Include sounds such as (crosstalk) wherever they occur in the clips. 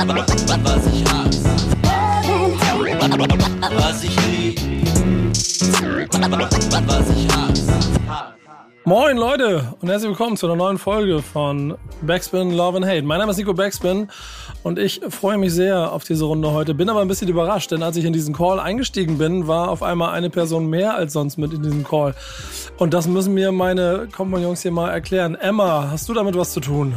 Was ich. Moin Leute und herzlich willkommen zu einer neuen Folge von Backspin Love and Hate. Mein Name ist Nico Backspin und ich freue mich sehr auf diese Runde heute. Bin aber ein bisschen überrascht, denn als ich in diesen Call eingestiegen bin, war auf einmal eine Person mehr als sonst mit in diesem Call. Und das müssen mir meine Kompagnons hier mal erklären. Emma, hast du damit was zu tun?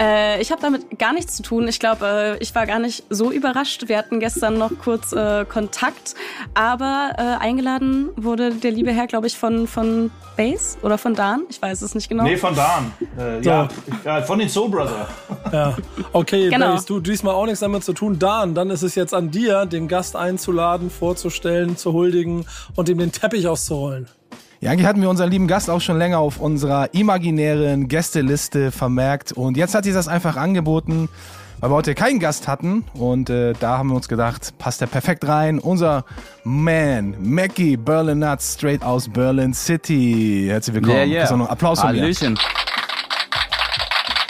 Äh, ich habe damit gar nichts zu tun. Ich glaube, äh, ich war gar nicht so überrascht. Wir hatten gestern noch kurz äh, Kontakt, aber äh, eingeladen wurde der liebe Herr, glaube ich, von, von Base oder von Dan. Ich weiß es nicht genau. Nee, von Dan. Äh, So. ja, ja, von den Soul Brother. (laughs) Ja. Okay, Genau. Base, du diesmal auch nichts damit zu tun. Dan, dann ist es jetzt an dir, den Gast einzuladen, vorzustellen, zu huldigen und ihm den Teppich auszurollen. Ja, eigentlich hatten wir unseren lieben Gast auch schon länger auf unserer imaginären Gästeliste vermerkt und jetzt hat sie das einfach angeboten, weil wir heute keinen Gast hatten und äh, da haben wir uns gedacht, passt er perfekt rein. Unser Man, Mackie Berlin Nuts, straight aus Berlin City. Herzlich willkommen. Yeah, yeah. Auch noch Applaus von mir. Hallöchen.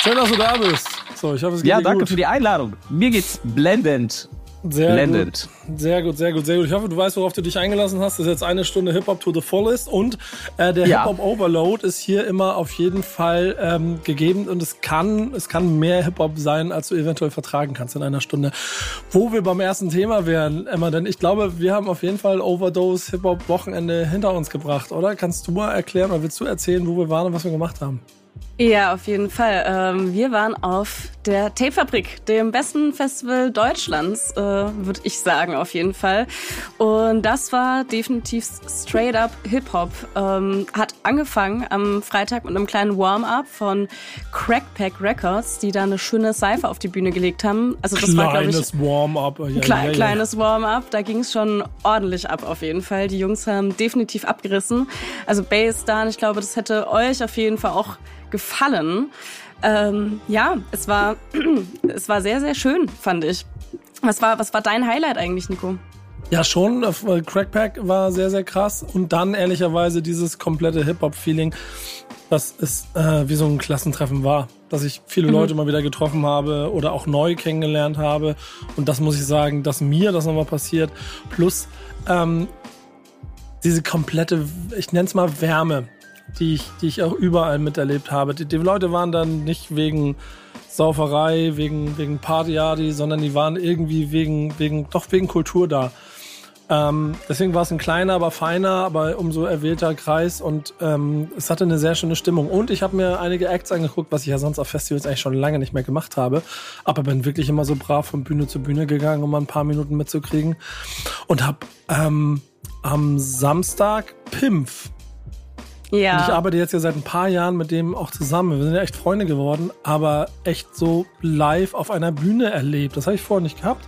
Schön, dass du da bist. So, ich hoffe, es geht Ja, dir danke gut. für die Einladung. Mir geht's blendend. Sehr Blendend. Gut. Sehr gut, sehr gut, sehr gut. Ich hoffe, du weißt, worauf du dich eingelassen hast. Das ist jetzt eine Stunde Hip-Hop to the fullest und äh, der Ja. Hip-Hop Overload ist hier immer auf jeden Fall ähm, gegeben und es kann, es kann mehr Hip-Hop sein, als du eventuell vertragen kannst in einer Stunde. Wo wir beim ersten Thema wären, Emma, denn ich glaube, wir haben auf jeden Fall Overdose Hip-Hop Wochenende hinter uns gebracht, oder? Kannst du mal erklären oder willst du erzählen, wo wir waren und was wir gemacht haben? Ja, auf jeden Fall. Ähm, wir waren auf der Tapefabrik, dem besten Festival Deutschlands, äh, würde ich sagen, auf jeden Fall. Und das war definitiv straight up Hip-Hop. Ähm, hat angefangen am Freitag mit einem kleinen Warm-up von Crackpack Records, die da eine schöne Seife auf die Bühne gelegt haben. Also das war, glaube ich, Kleines Warm-up. Ja, Kle ja, ja. Kleines Warm-up, da ging es schon ordentlich ab auf jeden Fall. Die Jungs haben definitiv abgerissen. Also Bass Dan, ich glaube, das hätte euch auf jeden Fall auch gefallen. Ähm, ja, es war, (clears throat) es war sehr, sehr schön, fand ich. Was war, was war dein Highlight eigentlich, Nico? Ja, schon. äh, weil Crackpack war sehr, sehr krass. Und dann ehrlicherweise dieses komplette Hip-Hop-Feeling, dass es äh, wie so ein Klassentreffen war. Dass ich viele Leute mal wieder getroffen habe oder auch neu kennengelernt habe. Und das muss ich sagen, dass mir das nochmal passiert. Plus ähm, diese komplette, ich nenne es mal Wärme, die ich, die ich auch überall miterlebt habe. Die, die Leute waren dann nicht wegen Sauferei, wegen, wegen Partyardi, sondern die waren irgendwie wegen, wegen, doch wegen Kultur da. Ähm, deswegen war es ein kleiner, aber feiner, aber umso erwählter Kreis und ähm, es hatte eine sehr schöne Stimmung. Und ich habe mir einige Acts angeguckt, was ich ja sonst auf Festivals eigentlich schon lange nicht mehr gemacht habe. Aber bin wirklich immer so brav von Bühne zu Bühne gegangen, um mal ein paar Minuten mitzukriegen. Und habe ähm, am Samstag Pimpf und ich Ja, arbeite jetzt ja seit ein paar Jahren mit dem auch zusammen. Wir sind ja echt Freunde geworden, aber echt so live auf einer Bühne erlebt. Das habe ich vorher nicht gehabt.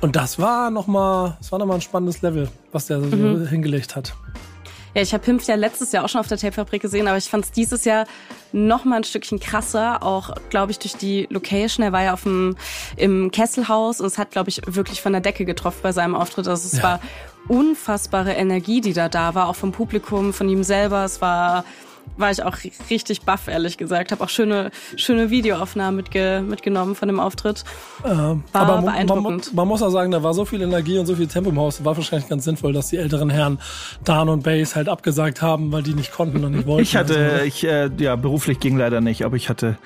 Und das war nochmal, das war noch mal ein spannendes Level, was der so hingelegt hat. ja ich habe Pimpf ja letztes Jahr auch schon auf der Tapefabrik gesehen, aber ich fand es dieses Jahr noch mal ein Stückchen krasser, auch glaube ich durch die Location. Er war ja auf dem im Kesselhaus und es hat glaube ich wirklich von der Decke getroffen bei seinem Auftritt. Also es Ja. war unfassbare Energie, die da da war, auch vom Publikum, von ihm selber. Es war war ich auch richtig baff, ehrlich gesagt. Habe auch schöne schöne Videoaufnahmen mitge mitgenommen von dem Auftritt. War aber man, man, beeindruckend. man muss auch sagen, da war so viel Energie und so viel Tempo im Haus. War wahrscheinlich ganz sinnvoll, dass die älteren Herren Dan und Bass halt abgesagt haben, weil die nicht konnten und nicht wollten. Ich hatte, Also, ich, äh, ja, beruflich ging leider nicht, aber ich hatte,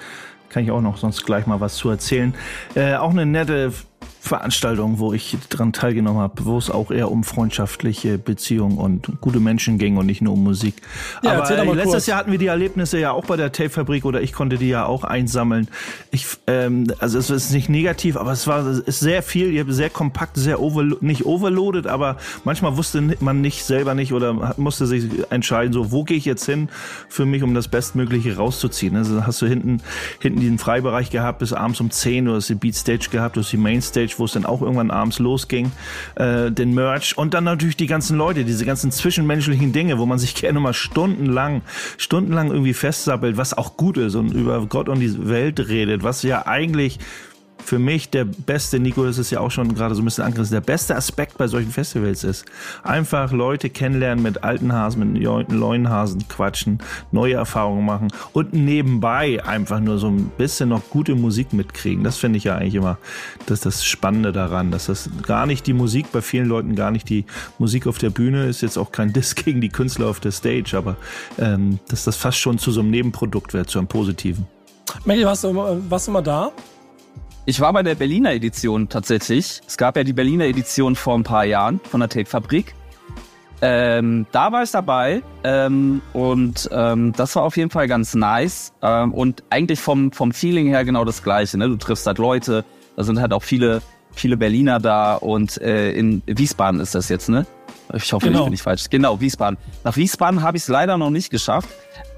kann ich auch noch sonst gleich mal was zu erzählen. Äh, auch eine nette Veranstaltung, wo ich dran teilgenommen habe, wo es auch eher um freundschaftliche Beziehungen und gute Menschen ging und nicht nur um Musik. Ja, Aber letztes kurz. Jahr hatten wir die Erlebnisse ja auch bei der Tape-Fabrik oder ich konnte die ja auch einsammeln. Ich, ähm, also es ist nicht negativ, aber es war es ist sehr viel, ihr habt sehr kompakt, sehr overlo nicht overloaded, aber manchmal wusste man nicht selber nicht oder musste sich entscheiden, so wo gehe ich jetzt hin für mich, um das Bestmögliche rauszuziehen. Also hast du hinten hinten diesen Freibereich gehabt bis abends um 10 Uhr, hast die Beatstage gehabt, du hast die Mainstage, wo es dann auch irgendwann abends losging, äh, den Merch und dann natürlich die ganzen Leute, diese ganzen zwischenmenschlichen Dinge, wo man sich (laughs) gerne mal stundenlang, stundenlang irgendwie festsappelt, was auch gut ist und über Gott und die Welt redet, was ja eigentlich für mich der beste, Nico, das ist ja auch schon gerade so ein bisschen angerissen, der beste Aspekt bei solchen Festivals ist. Einfach Leute kennenlernen, mit alten Hasen, mit neuen Hasen quatschen, neue Erfahrungen machen und nebenbei einfach nur so ein bisschen noch gute Musik mitkriegen. Das finde ich ja eigentlich immer das, das Spannende daran, dass das gar nicht die Musik, bei vielen Leuten gar nicht die Musik auf der Bühne ist, jetzt auch kein (laughs) Diss gegen die Künstler auf der Stage, aber ähm, dass das fast schon zu so einem Nebenprodukt wird, zu einem positiven. Maggie, warst du, warst du mal da? Ich war bei der Berliner Edition tatsächlich. Es gab ja die Berliner Edition vor ein paar Jahren von der Tape-Fabrik. Ähm, da war ich dabei ähm, und ähm, das war auf jeden Fall ganz nice ähm, und eigentlich vom, vom Feeling her genau das gleiche. Ne? Du triffst halt Leute, da sind halt auch viele, viele Berliner da und äh, in Wiesbaden ist das jetzt, ne? Ich hoffe, Genau. ich bin nicht falsch. Genau, Wiesbaden. Nach Wiesbaden habe ich es leider noch nicht geschafft.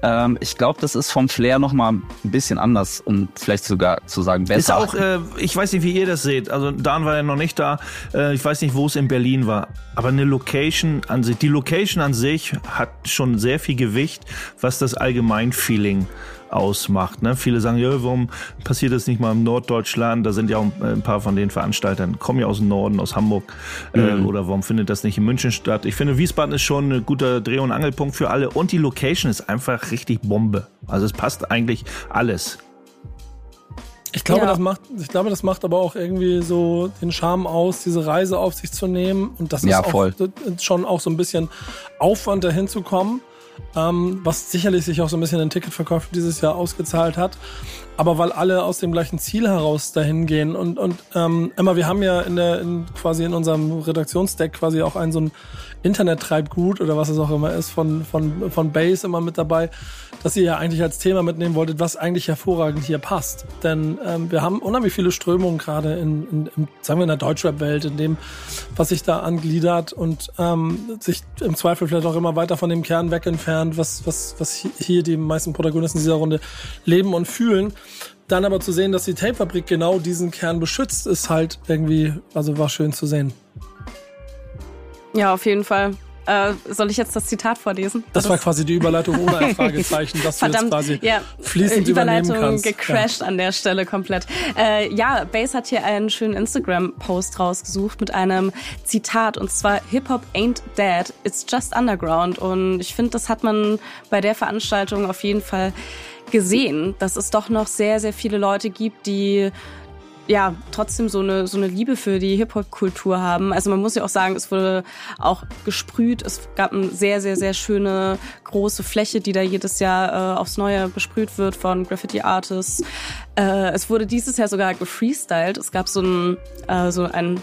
Ähm, ich glaube, das ist vom Flair noch mal ein bisschen anders und vielleicht sogar zu sagen besser. Ist auch, äh, ich weiß nicht, wie ihr das seht. Also Dan war ja noch nicht da. Äh, ich weiß nicht, wo es in Berlin war. Aber eine Location an sich, die Location an sich hat schon sehr viel Gewicht, was das Allgemeinfeeling ausmacht. Ne? Viele sagen, ja, warum passiert das nicht mal im Norddeutschland? Da sind ja auch ein paar von den Veranstaltern, kommen ja aus dem Norden, aus Hamburg. Äh, oder warum findet das nicht in München statt? Ich finde, Wiesbaden ist schon ein guter Dreh- und Angelpunkt für alle. Und die Location ist einfach richtig Bombe. Also es passt eigentlich alles. Ich glaube, Ja. das macht, ich glaube, das macht aber auch irgendwie so den Charme aus, diese Reise auf sich zu nehmen. Und das Ja, ist auch voll. schon auch so ein bisschen Aufwand, dahin zu kommen. Ähm, was sicherlich sich auch so ein bisschen in Ticketverkäufen dieses Jahr ausgezahlt hat. Aber weil alle aus dem gleichen Ziel heraus dahin gehen. Und, und ähm, Emma, wir haben ja in der, in, quasi in unserem Redaktionsdeck quasi auch ein so ein Internet-Treibgut oder was es auch immer ist von, von, von Base immer mit dabei, dass ihr ja eigentlich als Thema mitnehmen wolltet, was eigentlich hervorragend hier passt. Denn ähm, wir haben unheimlich viele Strömungen gerade in, in, in, sagen wir, in der Deutschrap-Welt, in dem, was sich da angliedert und ähm, sich im Zweifel vielleicht auch immer weiter von dem Kern weg entfernt, was, was, was hi- hier die meisten Protagonisten dieser Runde leben und fühlen. Dann aber zu sehen, dass die Tape-Fabrik genau diesen Kern beschützt, ist halt irgendwie, also war schön zu sehen. Ja, auf jeden Fall. Äh, soll ich jetzt das Zitat vorlesen? Das war quasi die Überleitung ohne ein (laughs) Fragezeichen, dass du jetzt Verdammt, quasi ja, fließend äh, übernehmen Überleitung kannst. gecrashed an der Stelle komplett. Äh, ja, Base hat hier einen schönen Instagram-Post rausgesucht mit einem Zitat und zwar Hip Hop ain't dead, it's just underground. Und ich finde, das hat man bei der Veranstaltung auf jeden Fall gesehen, dass es doch noch sehr, sehr viele Leute gibt, die ja, trotzdem so eine, so eine Liebe für die Hip-Hop-Kultur haben. Also man muss ja auch sagen, es wurde auch gesprüht. Es gab eine sehr, sehr, sehr schöne große Fläche, die da jedes Jahr äh, aufs Neue besprüht wird von Graffiti-Artists. Äh, es wurde dieses Jahr sogar gefreestylt. Es gab so ein, äh, so ein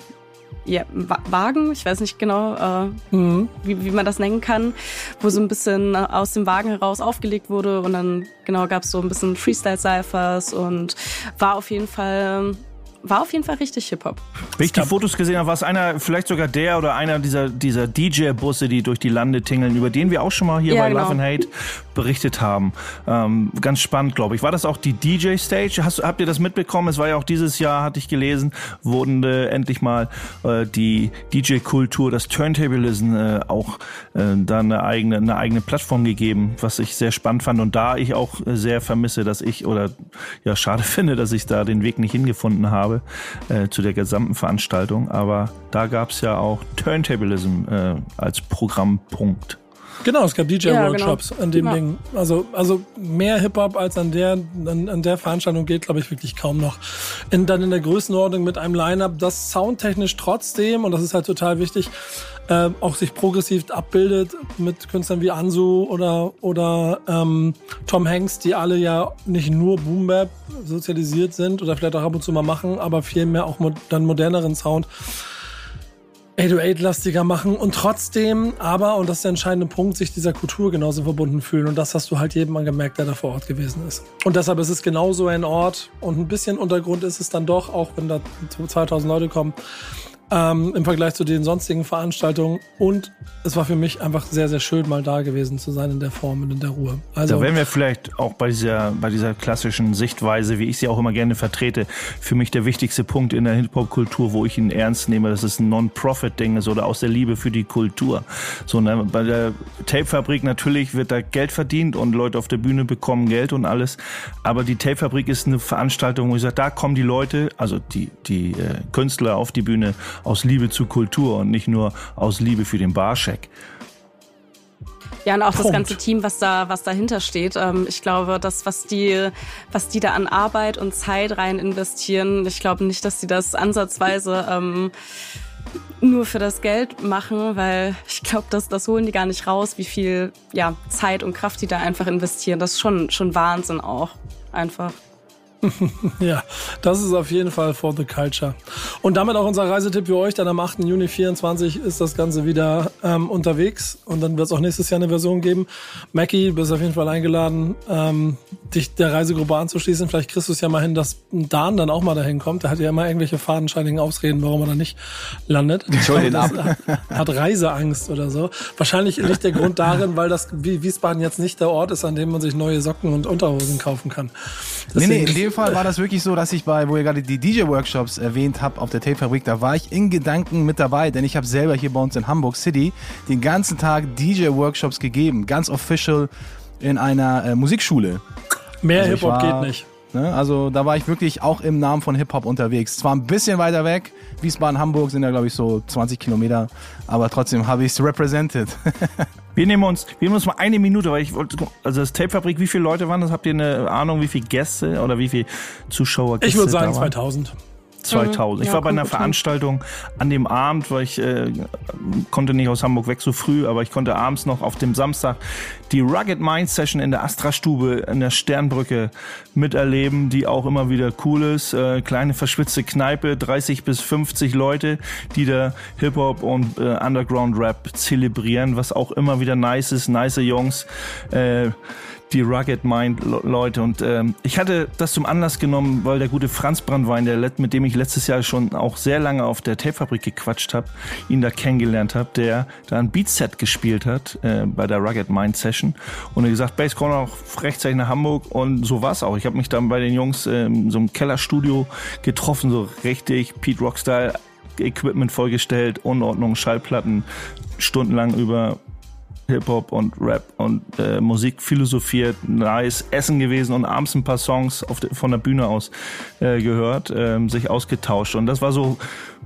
ja, Wa- Wagen, ich weiß nicht genau, äh, Mhm. wie, wie man das nennen kann, wo so ein bisschen aus dem Wagen heraus aufgelegt wurde und dann genau gab es so ein bisschen Freestyle-Cyphers und war auf jeden Fall war auf jeden Fall richtig Hip-Hop. Wenn ich die Fotos gesehen habe, war es einer, vielleicht sogar der oder einer dieser, dieser DJ-Busse, die durch die Lande tingeln, über den wir auch schon mal hier Ja, bei genau. Love and Hate berichtet haben. Ähm, ganz spannend, glaube ich. War das auch die DJ-Stage? Hast, habt ihr das mitbekommen? Es war ja auch dieses Jahr, hatte ich gelesen, wurden äh, endlich mal äh, die DJ-Kultur, das Turntablism äh, auch äh, da eine eigene, eine eigene Plattform gegeben, was ich sehr spannend fand. Und da ich auch äh, sehr vermisse, dass ich oder ja schade (laughs) finde, dass ich da den Weg nicht hingefunden habe äh, zu der gesamten Veranstaltung. Aber da gab es ja auch Turntablism äh, als Programmpunkt. Genau, es gab Ja, DJ-Workshops genau. an dem Ja. Ding. Also, also mehr Hip-Hop als an der, an, an der Veranstaltung geht, glaube ich, wirklich kaum noch. In, dann in der Größenordnung mit einem Line-Up, das soundtechnisch trotzdem, und das ist halt total wichtig, äh, auch sich progressiv abbildet mit Künstlern wie Ansu oder, oder ähm, Tom Hanks, die alle ja nicht nur Boom-Bap sozialisiert sind oder vielleicht auch ab und zu mal machen, aber vielmehr auch mo dann moderneren Sound 808-lastiger machen und trotzdem aber, und das ist der entscheidende Punkt, sich dieser Kultur genauso verbunden fühlen. Und das hast du halt jedem angemerkt, der da vor Ort gewesen ist. Und deshalb ist es genauso ein Ort und ein bisschen Untergrund ist es dann doch, auch wenn da 2000 Leute kommen, ähm, im Vergleich zu den sonstigen Veranstaltungen. Und es war für mich einfach sehr, sehr schön, mal da gewesen zu sein in der Form und in der Ruhe. Also, Da wären wir vielleicht auch bei dieser, bei dieser klassischen Sichtweise, wie ich sie auch immer gerne vertrete, für mich der wichtigste Punkt in der Hip-Hop-Kultur, wo ich ihn ernst nehme, dass es ein Non-Profit-Ding ist oder aus der Liebe für die Kultur. So, ne, bei der Tape-Fabrik natürlich wird da Geld verdient und Leute auf der Bühne bekommen Geld und alles. Aber die Tape-Fabrik ist eine Veranstaltung, wo ich sage, da kommen die Leute, also die, die äh, Künstler auf die Bühne aus Liebe zu Kultur und nicht nur aus Liebe für den Barscheck. Ja, und auch das Punkt. ganze Team, was da, was dahinter steht. Ähm, ich glaube, das, was die, was die da an Arbeit und Zeit rein investieren, ich glaube nicht, dass sie das ansatzweise ähm, nur für das Geld machen, weil ich glaube, das, das holen die gar nicht raus, wie viel ja, Zeit und Kraft die da einfach investieren. Das ist schon, schon Wahnsinn auch. Einfach. (laughs) Ja, das ist auf jeden Fall for the culture. Und damit auch unser Reisetipp für euch. Dann am 8. Juni 24 ist das Ganze wieder ähm, unterwegs. Und dann wird es auch nächstes Jahr eine Version geben. Mackie, du bist auf jeden Fall eingeladen, ähm, dich der Reisegruppe anzuschließen. Vielleicht kriegst du es ja mal hin, dass Dan dann auch mal dahin kommt. Der hat ja immer irgendwelche fadenscheinigen Ausreden, warum er da nicht landet. Das (laughs) Hat, hat Reiseangst oder so. Wahrscheinlich liegt der Grund darin, weil das wie Wiesbaden jetzt nicht der Ort ist, an dem man sich neue Socken und Unterhosen kaufen kann. Nee, nee, Deswegen- dem Fall war das wirklich so, dass ich bei, wo ihr gerade die DJ-Workshops erwähnt habt auf der Tape-Fabrik, da war ich in Gedanken mit dabei, denn ich habe selber hier bei uns in Hamburg City den ganzen Tag DJ-Workshops gegeben, ganz official in einer äh, Musikschule. Mehr Also Hip-Hop geht nicht. Ne? Also da war ich wirklich auch im Namen von Hip-Hop unterwegs. Zwar ein bisschen weiter weg, Wiesbaden, Hamburg sind ja glaube ich so 20 Kilometer, aber trotzdem habe ich es represented. (laughs) Wir nehmen uns, wir nehmen uns mal eine Minute, weil ich wollte, also das Tape-Fabrik, wie viele Leute waren das? Habt ihr eine Ahnung, wie viele Gäste oder wie viele Zuschauer? Ich würde sagen da waren? 2000. 2000. Ich Ja, war bei einer. Veranstaltung an dem Abend, weil ich äh, konnte nicht aus Hamburg weg so früh, aber ich konnte abends noch auf dem Samstag die Rugged Mind Session in der Astra-Stube in der Sternbrücke miterleben, die auch immer wieder cool ist. Äh, kleine verschwitzte Kneipe, 30 bis 50 Leute, die da Hip-Hop und äh, Underground-Rap zelebrieren, was auch immer wieder nice ist. Nice Jungs. Äh, die Rugged Mind Le- Leute. Und ähm, ich hatte das zum Anlass genommen, weil der gute Franz Brandwein, der mit dem ich letztes Jahr schon auch sehr lange auf der Tapefabrik gequatscht habe, ihn da kennengelernt habe, der da ein Beatset gespielt hat äh, bei der Rugged Mind Session. Und er gesagt, Bass komm auch rechtzeitig nach Hamburg. Und so war's auch. Ich habe mich dann bei den Jungs ähm, so im Kellerstudio getroffen, so richtig Pete Rock Style Equipment vollgestellt, Unordnung, Schallplatten, stundenlang über Hip-Hop und Rap und äh, Musik philosophiert, nice Essen gewesen und abends ein paar Songs de, von der Bühne aus äh, gehört, ähm, sich ausgetauscht. Und das war so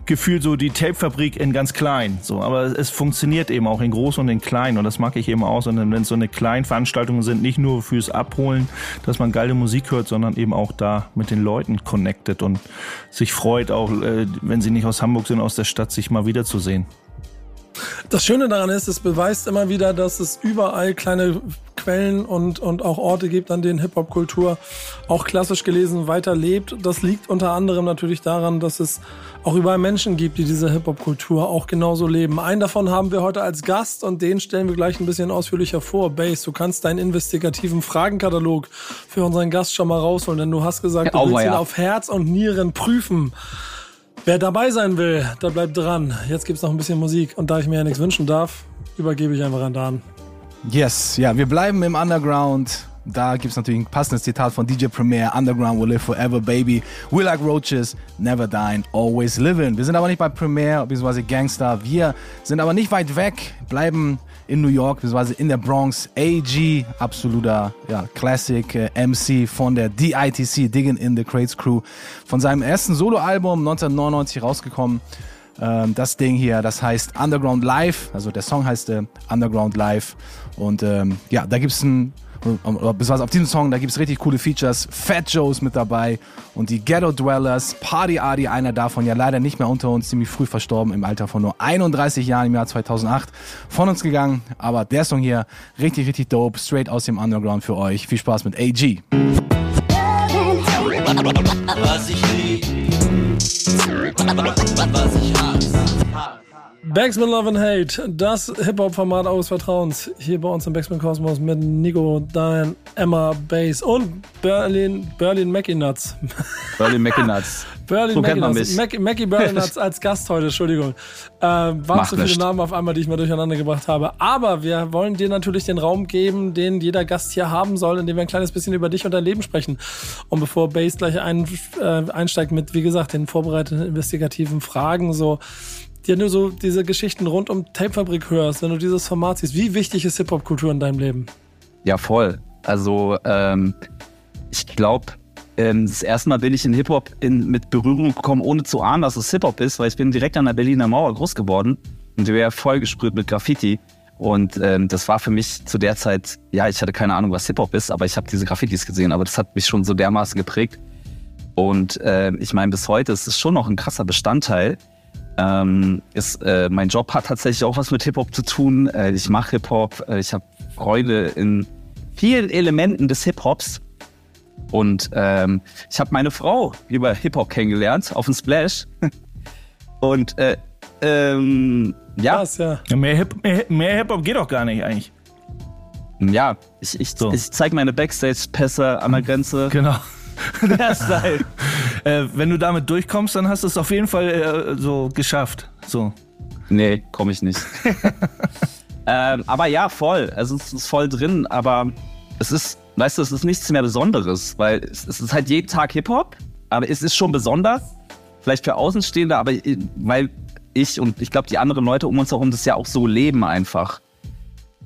gefühlt so die Tape-Fabrik in ganz klein. So, aber es, es funktioniert eben auch in groß und in klein und das mag ich eben aus. Und wenn es so eine kleine Veranstaltungen sind, nicht nur fürs Abholen, dass man geile Musik hört, sondern eben auch da mit den Leuten connected und sich freut, auch äh, wenn sie nicht aus Hamburg sind, aus der Stadt, sich mal wiederzusehen. Das Schöne daran ist, es beweist immer wieder, dass es überall kleine Quellen und, und auch Orte gibt, an denen Hip-Hop-Kultur auch klassisch gelesen weiterlebt. Das liegt unter anderem natürlich daran, dass es auch überall Menschen gibt, die diese Hip-Hop-Kultur auch genauso leben. Einen davon haben wir heute als Gast und den stellen wir gleich ein bisschen ausführlicher vor. Base, du kannst deinen investigativen Fragenkatalog für unseren Gast schon mal rausholen, denn du hast gesagt, du Ja, willst auweia. ihn auf Herz und Nieren prüfen. Wer dabei sein will, der bleibt dran. Jetzt gibt's noch ein bisschen Musik. Und da ich mir ja nichts wünschen darf, übergebe ich einfach an Dan. Yes, ja, wir bleiben im Underground. Da gibt's natürlich ein passendes Zitat von DJ Premier. Underground will live forever, baby. We like roaches, never dying, always living. Wir sind aber nicht bei Premier bzw. Gangster. Wir sind aber nicht weit weg, bleiben in New York bzw. in der Bronx. AG, absoluter ja, Classic äh, MC von der DITC, Digging in the Crates Crew. Von seinem ersten Soloalbum 1999 rausgekommen. Ähm, das Ding hier, das heißt Underground Live, also der Song heißt äh, Underground Live und ähm, ja, da gibt's ein besonders auf diesem Song, da gibt's richtig coole Features. Fat Joe's mit dabei und die Ghetto Dwellers, Party Adi, einer davon ja leider nicht mehr unter uns, ziemlich früh verstorben im Alter von nur 31 Jahren im Jahr 2008 von uns gegangen. Aber der Song hier, richtig, richtig dope, straight aus dem Underground für euch. Viel Spaß mit AG. Was ich lieb, was ich hasse. Backspin Love and Hate, das Hip-Hop-Format eures Vertrauens. Hier bei uns im Backspin Kosmos mit Nico, Diane, Emma, Bass und Berlin, Berlin Mackie Nuts. (laughs) Berlin McNuts. Berlin So Mackie Nuts. Mac, Mackie Berlin (laughs) Nuts als Gast heute, Entschuldigung. Äh, waren Macht zu viele nichts. Namen auf einmal, die ich mal durcheinander gebracht habe. Aber wir wollen dir natürlich den Raum geben, den jeder Gast hier haben soll, indem wir ein kleines bisschen über dich und dein Leben sprechen. Und bevor Bass gleich ein, äh, einsteigt mit, wie gesagt, den vorbereiteten investigativen Fragen, so dir nur so diese Geschichten rund um Tapefabrik hörst, wenn du dieses Format siehst, wie wichtig ist Hip-Hop-Kultur in deinem Leben? Ja, voll. Also, ähm, ich glaube, ähm, das erste Mal bin ich in Hip-Hop mit Berührung gekommen, ohne zu ahnen, dass es Hip-Hop ist, weil ich bin direkt an der Berliner Mauer groß geworden und wir wäre voll gesprüht mit Graffiti. Und ähm, das war für mich zu der Zeit, ja, ich hatte keine Ahnung, was Hip-Hop ist, aber ich habe diese Graffitis gesehen, aber das hat mich schon so dermaßen geprägt. Und äh, ich meine, bis heute ist es schon noch ein krasser Bestandteil. Ähm, ist, äh, mein Job hat tatsächlich auch was mit Hip-Hop zu tun. Äh, ich mache Hip-Hop, äh, ich habe Freude in vielen Elementen des Hip-Hops. Und ähm, ich habe meine Frau über Hip-Hop kennengelernt auf dem Splash. (laughs) Und äh, ähm, ja, Krass, ja. Ja, mehr Hip- mehr- mehr Hip-Hop geht doch gar nicht eigentlich. ja, ich, ich, So. ich zeige meine Backstage-Pässe an der (laughs) Grenze. Genau. (laughs) Der Style. (laughs) Äh, wenn du damit durchkommst, dann hast du es auf jeden Fall äh, so geschafft. So. Nee, komme ich nicht. (laughs) ähm, aber ja, voll. Also es ist voll drin, aber es ist, weißt du, es ist nichts mehr Besonderes, weil es, es ist halt jeden Tag Hip-Hop, aber es ist schon besonders. Vielleicht für Außenstehende, aber i- weil ich und ich glaube, die anderen Leute um uns herum das ja auch so leben einfach.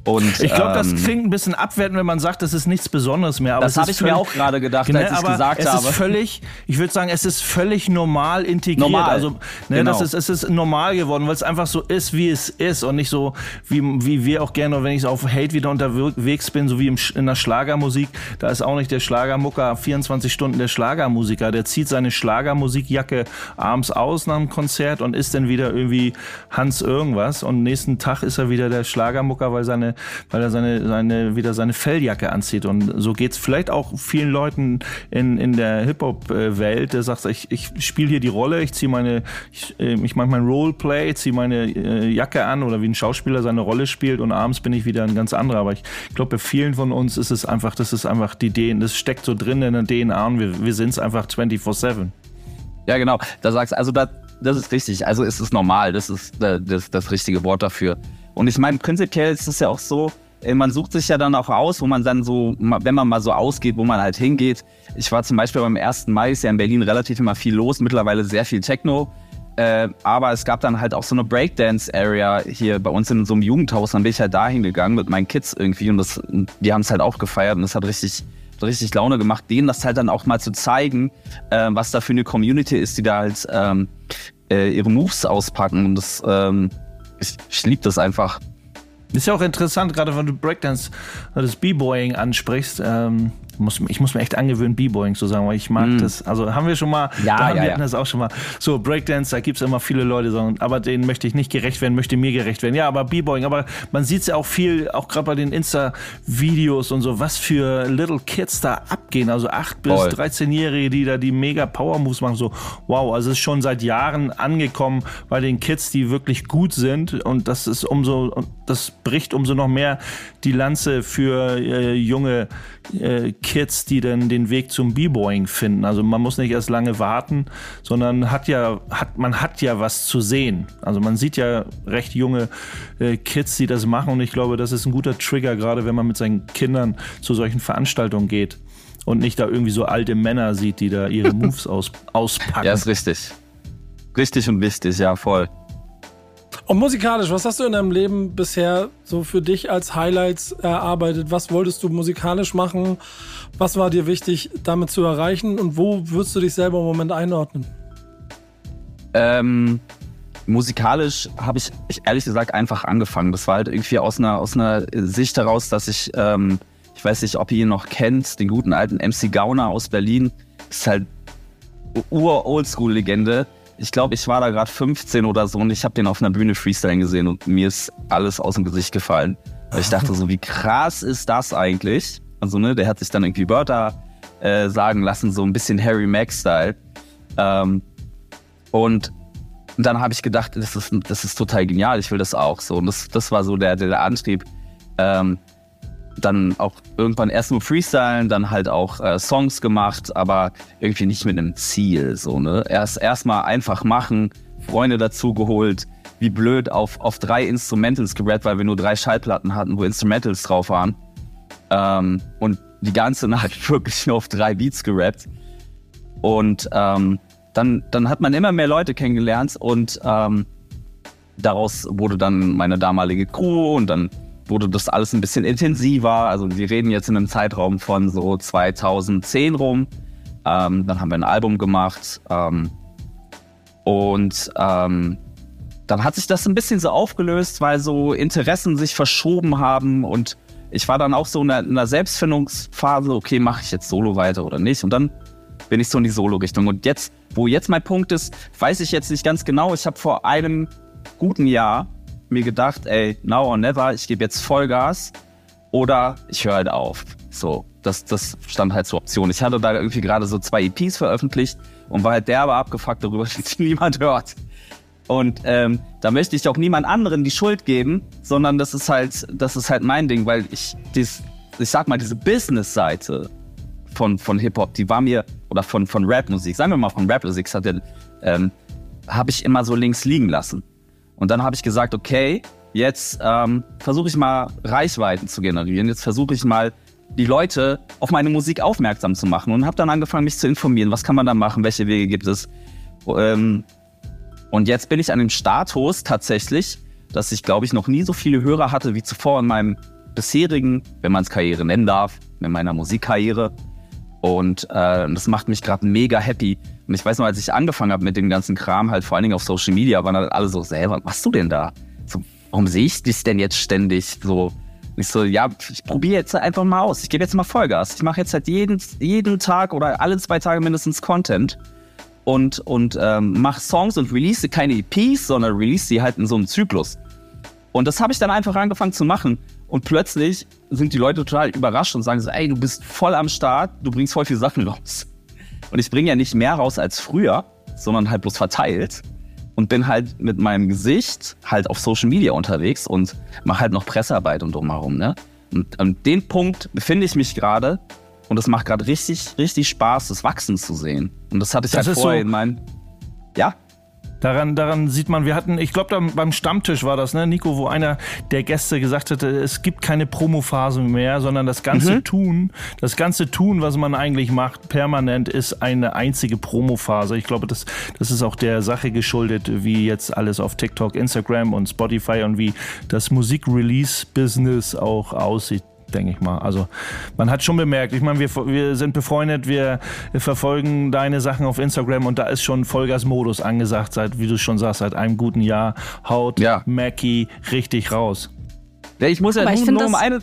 Und, Ich glaube, das ähm, klingt ein bisschen abwertend, wenn man sagt, das ist nichts Besonderes mehr. Aber Das habe ich mir völlig- auch gerade gedacht, Genau, als ich aber gesagt es habe. ist völlig, ich würde sagen, es ist völlig normal integriert. Normal, Also, ne, genau. das ist, es ist normal geworden, weil es einfach so ist, wie es ist und nicht so, wie, wie wir auch gerne, wenn ich auf Hate wieder unterwegs bin, so wie im, in der Schlagermusik, da ist auch nicht der Schlagermucker 24 Stunden der Schlagermusiker, der zieht seine Schlagermusikjacke abends aus nach dem Konzert und ist dann wieder irgendwie Hans irgendwas und nächsten Tag ist er wieder der Schlagermucker, weil seine, weil er seine, seine, wieder seine Felljacke anzieht und so geht's vielleicht auch vielen Leuten in, in der Hip-Hop-Welt, der sagt, ich, ich spiele hier die Rolle, ich ziehe meine, ich, äh, ich mache mein Roleplay, ziehe meine äh, Jacke an oder wie ein Schauspieler seine Rolle spielt und abends bin ich wieder ein ganz anderer. Aber ich glaube, bei vielen von uns ist es einfach, das ist einfach die DNA, das steckt so drin in der DNA und wir, wir sind es einfach 24-7. Ja, genau. Da sagst also da, das ist richtig. Also es ist normal. Das ist äh, das, das richtige Wort dafür. Und ich meine, prinzipiell ist es ja auch so, äh, man sucht sich ja dann auch aus, wo man dann so, wenn man mal so ausgeht, wo man halt hingeht. Ich war zum Beispiel beim 1. Mai, ist ja in Berlin relativ immer viel los, mittlerweile sehr viel Techno. Äh, aber es gab dann halt auch so eine Breakdance-Area hier bei uns in so einem Jugendhaus. Dann bin ich halt da hingegangen mit meinen Kids irgendwie und das, die haben es halt auch gefeiert und das hat richtig, richtig Laune gemacht, denen das halt dann auch mal zu zeigen, äh, was da für eine Community ist, die da halt ähm, äh, ihre Moves auspacken. Und das, ähm, ich, ich liebe das einfach. Ist ja auch interessant, gerade wenn du Breakdance, das B-Boying ansprichst. Ähm, muss, ich muss mir echt angewöhnen, B-Boying zu sagen, weil ich mag das. Also haben wir schon mal, Ja, da haben ja, wir ja. hatten das auch schon mal. So, Breakdance, da gibt's immer viele Leute, sagen, aber denen möchte ich nicht gerecht werden, möchte mir gerecht werden. Ja, aber B-Boying, aber man sieht's ja auch viel, auch gerade bei den Insta-Videos und so, was für Little Kids da abgehen. Also 8 bis Voll. 13-Jährige, die da die mega Power-Moves machen. So, wow, also es ist schon seit Jahren angekommen bei den Kids, die wirklich gut sind. Und das ist umso, das bricht umso noch mehr die Lanze für äh, junge äh, Kids, die dann den Weg zum B-Boying finden. Also man muss nicht erst lange warten, sondern hat ja, hat, man hat ja was zu sehen. Also man sieht ja recht junge äh, Kids, die das machen. Und ich glaube, das ist ein guter Trigger, gerade wenn man mit seinen Kindern zu solchen Veranstaltungen geht. Und nicht da irgendwie so alte Männer sieht, die da ihre (laughs) Moves aus, auspacken. Ja, ist richtig. Richtig und wichtig, ja, voll. Und musikalisch, was hast du in deinem Leben bisher so für dich als Highlights erarbeitet? Was wolltest du musikalisch machen? Was war dir wichtig, damit zu erreichen? Und wo würdest du dich selber im Moment einordnen? Ähm, musikalisch habe ich, ich ehrlich gesagt einfach angefangen. Das war halt irgendwie aus einer, aus einer Sicht heraus, dass ich, ähm, ich weiß nicht, ob ihr ihn noch kennt, den guten alten MC Gauner aus Berlin. Ist halt ur-Oldschool-Legende. Ich glaube, ich war da gerade 15 oder so und ich habe den auf einer Bühne freestylen gesehen und mir ist alles aus dem Gesicht gefallen. Weil ich dachte so, wie krass ist das eigentlich? Also, ne, der hat sich dann irgendwie Wörter äh, sagen lassen, so ein bisschen Harry Mack-Style. Ähm, und dann habe ich gedacht, das ist, das ist total genial, ich will das auch so. Und das, das war so der, der Antrieb. Ähm, dann auch irgendwann erst nur Freestylen, dann halt auch äh, Songs gemacht, aber irgendwie nicht mit einem Ziel. So, ne? Erst erstmal einfach machen, Freunde dazu geholt, wie blöd auf, auf drei Instrumentals gerappt, weil wir nur drei Schallplatten hatten, wo Instrumentals drauf waren. Ähm, und die ganze (laughs) Nacht wirklich nur auf drei Beats gerappt. Und ähm, dann, dann hat man immer mehr Leute kennengelernt und ähm, daraus wurde dann meine damalige Crew und dann wurde das alles ein bisschen intensiver. Also wir reden jetzt in einem Zeitraum von so 2010 rum. Ähm, dann haben wir ein Album gemacht ähm, und ähm, dann hat sich das ein bisschen so aufgelöst, weil so Interessen sich verschoben haben und ich war dann auch so in einer, in einer Selbstfindungsphase, okay, mache ich jetzt Solo weiter oder nicht? Und dann bin ich so in die Solo-Richtung. Und jetzt, wo jetzt mein Punkt ist, weiß ich jetzt nicht ganz genau. Ich habe vor einem guten Jahr mir gedacht, ey, now or never, ich gebe jetzt Vollgas oder ich höre halt auf. So, das, das stand halt zur Option. Ich hatte da irgendwie gerade so zwei EPs veröffentlicht und war halt derbe abgefuckt darüber, (laughs) dass niemand hört. Und ähm, da möchte ich auch niemand anderen die Schuld geben, sondern das ist halt, das ist halt mein Ding, weil ich dies, ich sag mal, diese Business-Seite von, von Hip-Hop, die war mir, oder von, von Rap-Musik, sagen wir mal von Rap-Musik, ähm, habe ich immer so links liegen lassen. Und dann habe ich gesagt, okay, jetzt ähm, versuche ich mal Reichweiten zu generieren. Jetzt versuche ich mal die Leute auf meine Musik aufmerksam zu machen und habe dann angefangen, mich zu informieren. Was kann man da machen? Welche Wege gibt es? Ähm, und jetzt bin ich an dem Status tatsächlich, dass ich, glaube ich, noch nie so viele Hörer hatte wie zuvor in meinem bisherigen, wenn man es Karriere nennen darf, in meiner Musikkarriere. Und äh, das macht mich gerade mega happy. Und ich weiß noch, als ich angefangen habe mit dem ganzen Kram, halt vor allen Dingen auf Social Media, waren halt alle so, selber, was machst du denn da? So, warum sehe ich dich denn jetzt ständig so? Ich so, ja, ich probiere jetzt einfach mal aus. Ich gebe jetzt mal Vollgas. Ich mache jetzt halt jeden, jeden Tag oder alle zwei Tage mindestens Content und, und ähm, mache Songs und release keine EPs, sondern release sie halt in so einem Zyklus. Und das habe ich dann einfach angefangen zu machen. Und plötzlich sind die Leute total überrascht und sagen so, ey, du bist voll am Start, du bringst voll viele Sachen raus. Und ich bringe ja nicht mehr raus als früher, sondern halt bloß verteilt. Und bin halt mit meinem Gesicht halt auf Social Media unterwegs und mache halt noch Pressearbeit und drumherum. Ne? Und an dem Punkt befinde ich mich gerade. Und es macht gerade richtig, richtig Spaß, das Wachsen zu sehen. Und das hatte ich Das halt vorher so- in meinen. Ja, Daran, daran sieht man, wir hatten, ich glaube, beim Stammtisch war das, ne, Nico, wo einer der Gäste gesagt hatte, es gibt keine Promophase mehr, sondern das ganze Tun, das ganze Tun, was man eigentlich macht, permanent, ist eine einzige Promophase. Ich glaube, das, das ist auch der Sache geschuldet, wie jetzt alles auf TikTok, Instagram und Spotify und wie das Musik-Release-Business auch aussieht denke ich mal. Also man hat schon bemerkt, ich meine, wir, wir sind befreundet, wir verfolgen deine Sachen auf Instagram und da ist schon Vollgas-Modus angesagt, seit, wie du schon sagst, seit einem guten Jahr haut Ja. Mackie richtig raus. Ja, ich muss ja Aber ich nur, nur um eine.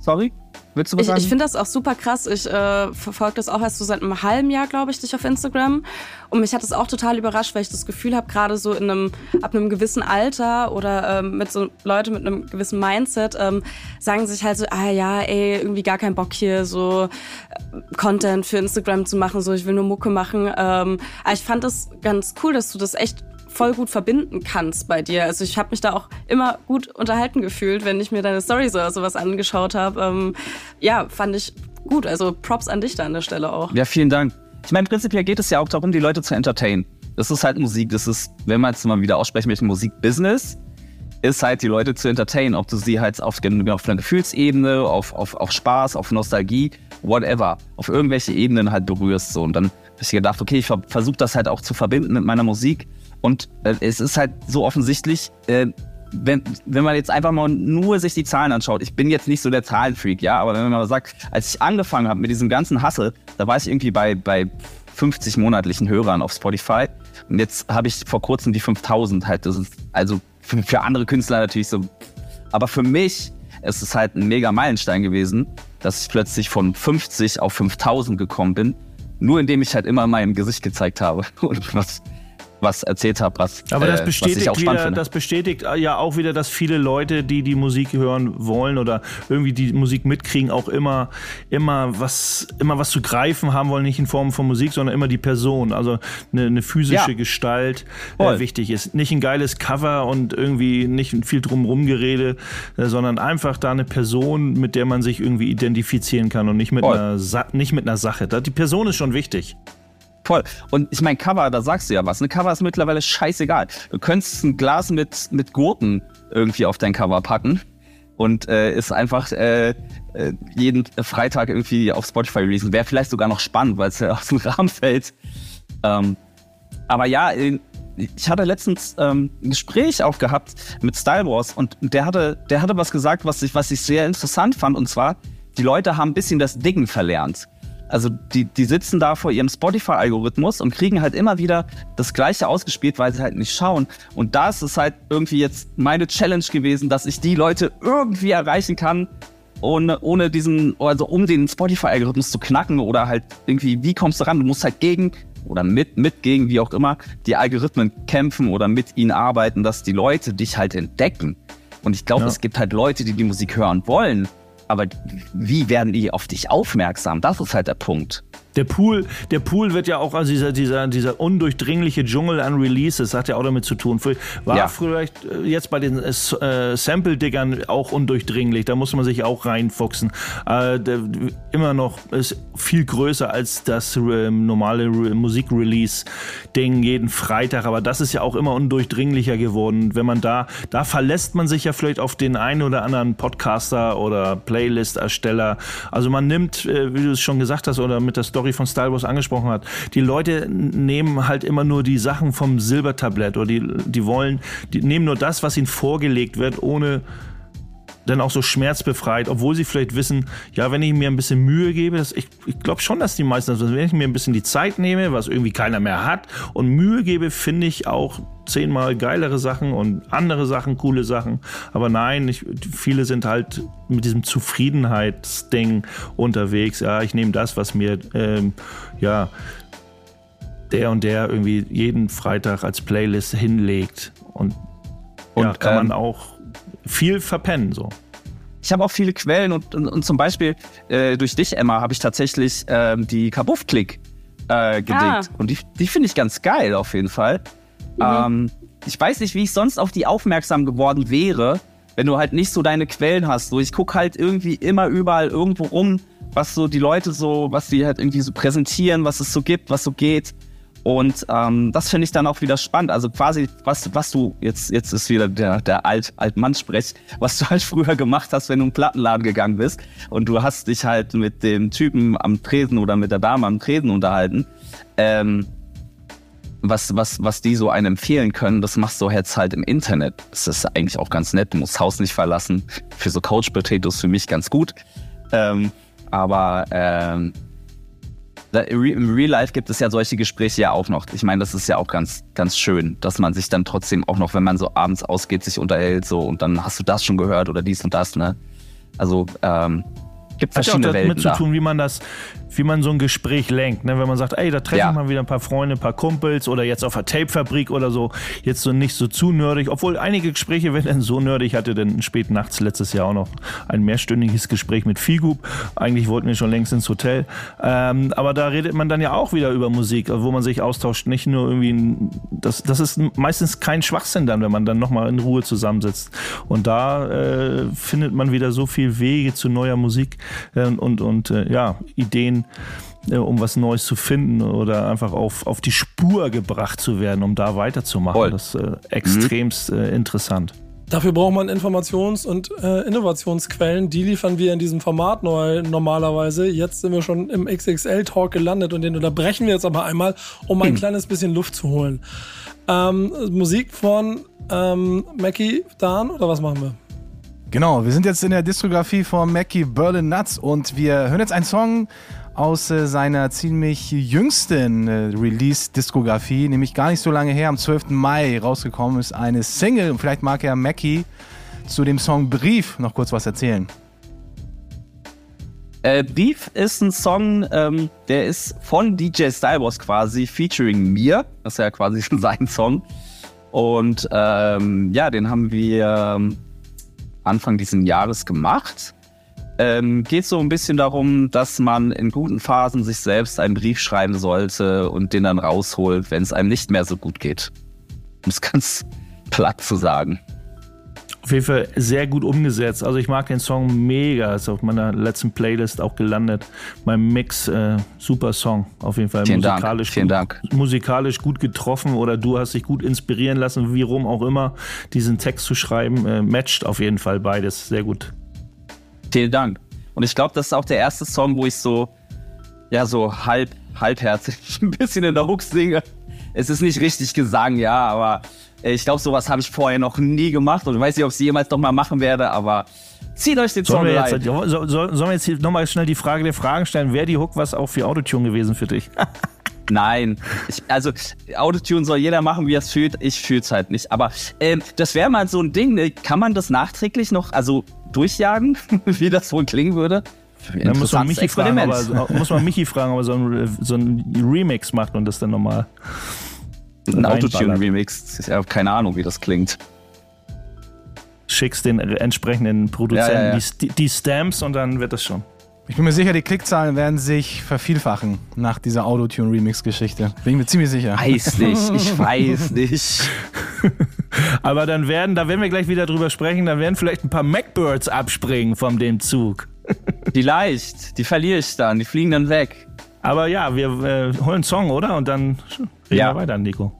Sorry? Willst du was Ich, sagen? ich finde das auch super krass. Ich äh, verfolge das auch erst so seit einem halben Jahr, glaube ich, dich auf Instagram. Und mich hat das auch total überrascht, weil ich das Gefühl habe, gerade so in einem, ab einem gewissen Alter oder ähm, mit so Leute mit einem gewissen Mindset ähm, sagen sich halt so, ah ja, ey, irgendwie gar keinen Bock hier so äh, Content für Instagram zu machen, so ich will nur Mucke machen. Ähm, aber ich fand das ganz cool, dass du das echt voll gut verbinden kannst bei dir. Also ich habe mich da auch immer gut unterhalten gefühlt, wenn ich mir deine Stories oder sowas angeschaut habe. Ähm, ja, fand ich gut. Also Props an dich da an der Stelle auch. Ja, vielen Dank. Ich meine, prinzipiell geht es ja auch darum, die Leute zu entertainen. Das ist halt Musik. Das ist, wenn man jetzt mal wieder aussprechen möchte, Musikbusiness, ist halt die Leute zu entertainen. Ob du sie halt auf, auf einer Gefühlsebene, auf, auf, auf Spaß, auf Nostalgie, whatever, auf irgendwelche Ebenen halt berührst. So. Und dann habe ich gedacht, okay, ich versuche das halt auch zu verbinden mit meiner Musik. Und äh, es ist halt so offensichtlich, äh, wenn, wenn man jetzt einfach mal nur sich die Zahlen anschaut, ich bin jetzt nicht so der Zahlenfreak, ja, aber wenn man mal sagt, als ich angefangen habe mit diesem ganzen Hustle, da war ich irgendwie bei, bei 50 monatlichen Hörern auf Spotify. Und jetzt habe ich vor kurzem die 5000 halt, das ist also für, für andere Künstler natürlich so, aber für mich ist es halt ein mega Meilenstein gewesen, dass ich plötzlich von 50 auf 5000 gekommen bin, nur indem ich halt immer mein Gesicht gezeigt habe. (laughs) Und was was erzählt habe, was, Aber das äh, was ich bestätigt, auch spannend wieder, finde. das bestätigt ja auch wieder, dass viele Leute, die die Musik hören wollen oder irgendwie die Musik mitkriegen, auch immer, immer was, immer was zu greifen haben wollen, nicht in Form von Musik, sondern immer die Person. Also eine, eine physische Ja. Gestalt äh, wichtig ist. Nicht ein geiles Cover und irgendwie nicht viel drumrum gerede, äh, sondern einfach da eine Person, mit der man sich irgendwie identifizieren kann und nicht mit Voll. einer Sa nicht mit einer Sache. Die Person ist schon wichtig. Voll. Und ich meine, Cover, da sagst du ja was. Eine Cover ist mittlerweile scheißegal. Du könntest ein Glas mit, mit Gurken irgendwie auf dein Cover packen und äh, ist einfach äh, äh, jeden Freitag irgendwie auf Spotify releasen. Wäre vielleicht sogar noch spannend, weil es ja (laughs) aus dem Rahmen fällt. Ähm, aber ja, äh, ich hatte letztens ähm, ein Gespräch auch gehabt mit Style Wars und der hatte, der hatte was gesagt, was ich, was ich sehr interessant fand. Und zwar, die Leute haben ein bisschen das Diggen verlernt. Also die, die sitzen da vor ihrem Spotify-Algorithmus und kriegen halt immer wieder das Gleiche ausgespielt, weil sie halt nicht schauen. Und da ist es halt irgendwie jetzt meine Challenge gewesen, dass ich die Leute irgendwie erreichen kann, ohne, ohne diesen, also um den Spotify-Algorithmus zu knacken oder halt irgendwie, wie kommst du ran? Du musst halt gegen oder mit, mit, gegen, wie auch immer, die Algorithmen kämpfen oder mit ihnen arbeiten, dass die Leute dich halt entdecken. Und ich glaube, Ja. es gibt halt Leute, die die Musik hören wollen, aber wie werden die auf dich aufmerksam? Das ist halt der Punkt. Der Pool, der Pool wird ja auch, also dieser, dieser, dieser undurchdringliche Dschungel an Releases, hat ja auch damit zu tun. War Ja. vielleicht äh, jetzt bei den äh, äh, Sample-Diggern auch undurchdringlich, da muss man sich auch reinfuchsen. Äh, der, immer noch ist viel größer als das äh, normale Re Musik-Release-Ding jeden Freitag, aber das ist ja auch immer undurchdringlicher geworden. Wenn man da, da verlässt man sich ja vielleicht auf den einen oder anderen Podcaster oder Playlist-Ersteller. Also man nimmt, äh, wie du es schon gesagt hast oder mit der Story von Star Wars angesprochen hat, die Leute nehmen halt immer nur die Sachen vom Silbertablett oder die, die wollen, die nehmen nur das, was ihnen vorgelegt wird, ohne dann auch so schmerzbefreit, obwohl sie vielleicht wissen, ja, wenn ich mir ein bisschen Mühe gebe, das, ich, ich glaube schon, dass die meisten, das wissen, wenn ich mir ein bisschen die Zeit nehme, was irgendwie keiner mehr hat und Mühe gebe, finde ich auch zehnmal geilere Sachen und andere Sachen, coole Sachen. Aber nein, ich, viele sind halt mit diesem Zufriedenheitsding unterwegs. Ja, ich nehme das, was mir, ähm, ja, der und der irgendwie jeden Freitag als Playlist hinlegt. Und, ja, Und, kann man ähm, auch viel verpennen, so. Ich habe auch viele Quellen und, und, und zum Beispiel äh, durch dich, Emma, habe ich tatsächlich ähm, die Kabuff-Klick äh, gedickt. Ah. Und die, die finde ich ganz geil auf jeden Fall. Ähm, ich weiß nicht, wie ich sonst auf die aufmerksam geworden wäre, wenn du halt nicht so deine Quellen hast. So, ich gucke halt irgendwie immer überall irgendwo rum, was so die Leute so, was die halt irgendwie so präsentieren, was es so gibt, was so geht. Und ähm, das finde ich dann auch wieder spannend. Also quasi, was, was du, jetzt, jetzt ist wieder der, der Alt, Altmann-Sprech, was du halt (laughs) früher gemacht hast, wenn du in einen Plattenladen gegangen bist und du hast dich halt mit dem Typen am Tresen oder mit der Dame am Tresen unterhalten. Ähm, was, was, was die so einem empfehlen können, das machst du jetzt halt im Internet. Das ist eigentlich auch ganz nett. Du musst das Haus nicht verlassen. Für so Couch Potatoes für mich ganz gut. Ähm, aber ähm, im Real Life gibt es ja solche Gespräche ja auch noch. Ich meine, das ist ja auch ganz, ganz schön, dass man sich dann trotzdem auch noch, wenn man so abends ausgeht, sich unterhält, so und dann hast du das schon gehört oder dies und das, ne? Also, ähm, gibt Hat ja auch verschiedene damit zu da. tun, wie man das, wie man so ein Gespräch lenkt. Ne? Wenn man sagt, ey, da treffe Ja. ich mal wieder ein paar Freunde, ein paar Kumpels oder jetzt auf der Tapefabrik oder so, jetzt so nicht so zu nerdig. Obwohl einige Gespräche werden dann so nerdig. Ich hatte dann spät nachts letztes Jahr auch noch ein mehrstündiges Gespräch mit Figub. Eigentlich wollten wir schon längst ins Hotel. Ähm, aber da redet man dann ja auch wieder über Musik, wo man sich austauscht. Nicht nur irgendwie, ein, das, das ist meistens kein Schwachsinn dann, wenn man dann nochmal in Ruhe zusammensitzt. Und da äh, findet man wieder so viel Wege zu neuer Musik und, und äh, ja, Ideen, äh, um was Neues zu finden oder einfach auf, auf die Spur gebracht zu werden, um da weiterzumachen. Voll. Das ist äh, extremst äh, interessant. Dafür braucht man Informations- und äh, Innovationsquellen. Die liefern wir in diesem Format neu, normalerweise. Jetzt sind wir schon im XXL-Talk gelandet und den unterbrechen wir jetzt aber einmal, um ein kleines bisschen Luft zu holen. Ähm, Musik von ähm, Mackie Dan oder was machen wir? Genau, wir sind jetzt in der Diskografie von Mackie Berlin Nuts und wir hören jetzt einen Song aus äh, seiner ziemlich jüngsten äh, Release-Diskografie, nämlich gar nicht so lange her, am 12. Mai rausgekommen ist eine Single und vielleicht mag ja Mackie zu dem Song Brief noch kurz was erzählen. Äh, Brief ist ein Song, ähm, der ist von DJ Styleboss quasi featuring mir. Das ist ja quasi (laughs) sein Song. Und ähm, ja, den haben wir ähm, Anfang dieses Jahres gemacht. Ähm, geht so ein bisschen darum, dass man in guten Phasen sich selbst einen Brief schreiben sollte und den dann rausholt, wenn es einem nicht mehr so gut geht. Um es (laughs) ganz platt zu sagen. Auf jeden Fall sehr gut umgesetzt. Also ich mag den Song mega. Ist auf meiner letzten Playlist auch gelandet. Mein Mix, äh, super Song. Auf jeden Fall Vielen Dank. musikalisch, Vielen gut, Dank. musikalisch gut getroffen oder du hast dich gut inspirieren lassen, wie rum auch immer, diesen Text zu schreiben. Äh, matcht auf jeden Fall beides sehr gut. Vielen Dank. Und ich glaube, das ist auch der erste Song, wo ich so, ja, so halb, halbherzig (laughs) ein bisschen in der Hook singe. Es ist nicht richtig Gesang, ja, aber ich glaube, sowas habe ich vorher noch nie gemacht und ich weiß nicht, ob ich es jemals noch mal machen werde, aber zieht euch den Song Sollen wir, jetzt, rein. so, so, sollen wir jetzt hier nochmal schnell die Frage der Fragen stellen? Wäre die Hook was auch für Autotune gewesen für dich? (laughs) Nein, ich, also Autotune soll jeder machen, wie er es fühlt. Ich fühle es halt nicht. Aber ähm, das wäre mal so ein Ding. Ne? Kann man das nachträglich noch, also durchjagen, (laughs) wie das wohl klingen würde? Da muss man, Michi fragen, aber, muss man Michi fragen, ob er so ein, so ein Remix macht und das dann nochmal. Ein. Autotune-Remix. Ich habe keine Ahnung, wie das klingt. Schickst den entsprechenden Produzenten Ja, ja, ja. Die, die Stamps und dann wird das schon. Ich bin mir sicher, die Klickzahlen werden sich vervielfachen nach dieser Autotune-Remix-Geschichte. Bin ich mir ziemlich sicher. Weiß nicht, ich (laughs) weiß nicht. (laughs) Aber dann werden, da werden wir gleich wieder drüber sprechen, dann werden vielleicht ein paar Macbirds abspringen von dem Zug. (laughs) Vielleicht, die verliere ich dann, die fliegen dann weg. Aber ja, wir äh, holen einen Song, oder? Und dann reden Ja. wir weiter, Nico.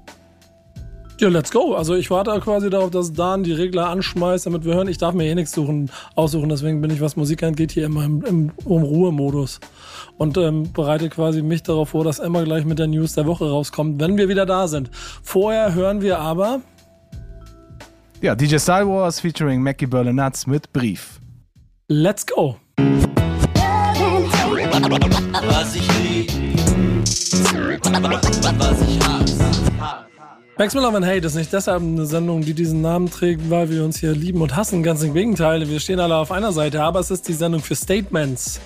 Ja, let's go. Also ich warte quasi darauf, dass Dan die Regler anschmeißt, damit wir hören. Ich darf mir eh nichts suchen, aussuchen, deswegen bin ich, was Musik angeht, hier immer im, im, im Ruhemodus. Und ähm, bereite quasi mich darauf vor, dass Emma gleich mit der News der Woche rauskommt, wenn wir wieder da sind. Vorher hören wir aber Ja, DJ Star Wars featuring Mackie Berlinatz mit Brief. Let's Go. Was ich lieb. Max Miller Van Hate ist nicht deshalb eine Sendung, die diesen Namen trägt, weil wir uns hier lieben und hassen. Ganz im Gegenteil, wir stehen alle auf einer Seite, aber es ist die Sendung für Statements.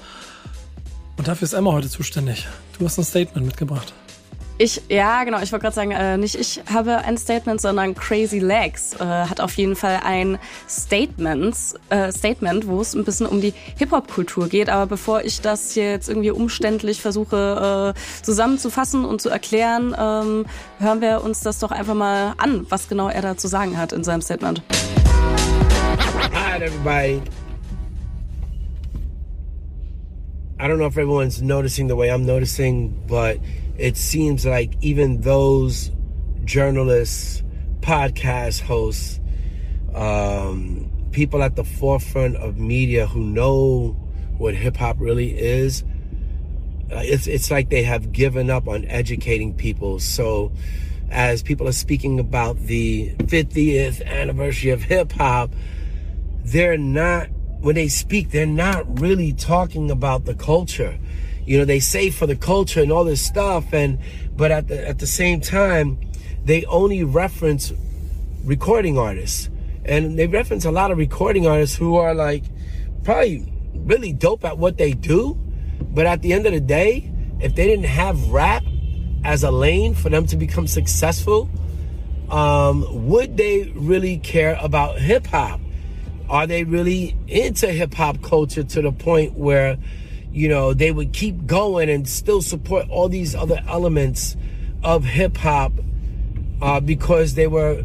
Und dafür ist Emma heute zuständig. Du hast ein Statement mitgebracht. Ich, ja, genau, ich wollte gerade sagen, äh, nicht ich habe ein Statement, sondern Crazy Legs äh, hat auf jeden Fall ein Statement, äh, Statement, wo es ein bisschen um die Hip-Hop-Kultur geht. Aber bevor ich das jetzt irgendwie umständlich versuche äh, zusammenzufassen und zu erklären, ähm, hören wir uns das doch einfach mal an, was genau er da zu sagen hat in seinem Statement. Hi, everybody. I don't know if everyone's noticing the way I'm noticing, but it seems like even those journalists, podcast hosts, um, people at the forefront of media who know what hip hop really is, uh, it's it's like they have given up on educating people. So, as people are speaking about the 50th anniversary of hip hop, they're not when they speak they're not really talking about the culture. You know they say for the culture and all this stuff and but at the at the same time they only reference recording artists. And they reference a lot of recording artists who are like probably really dope at what they do but at the end of the day if they didn't have rap as a lane for them to become successful um, would they really care about hip hop are they really into hip hop culture to the point where, you know, they would keep going and still support all these other elements of hip hop uh, because they were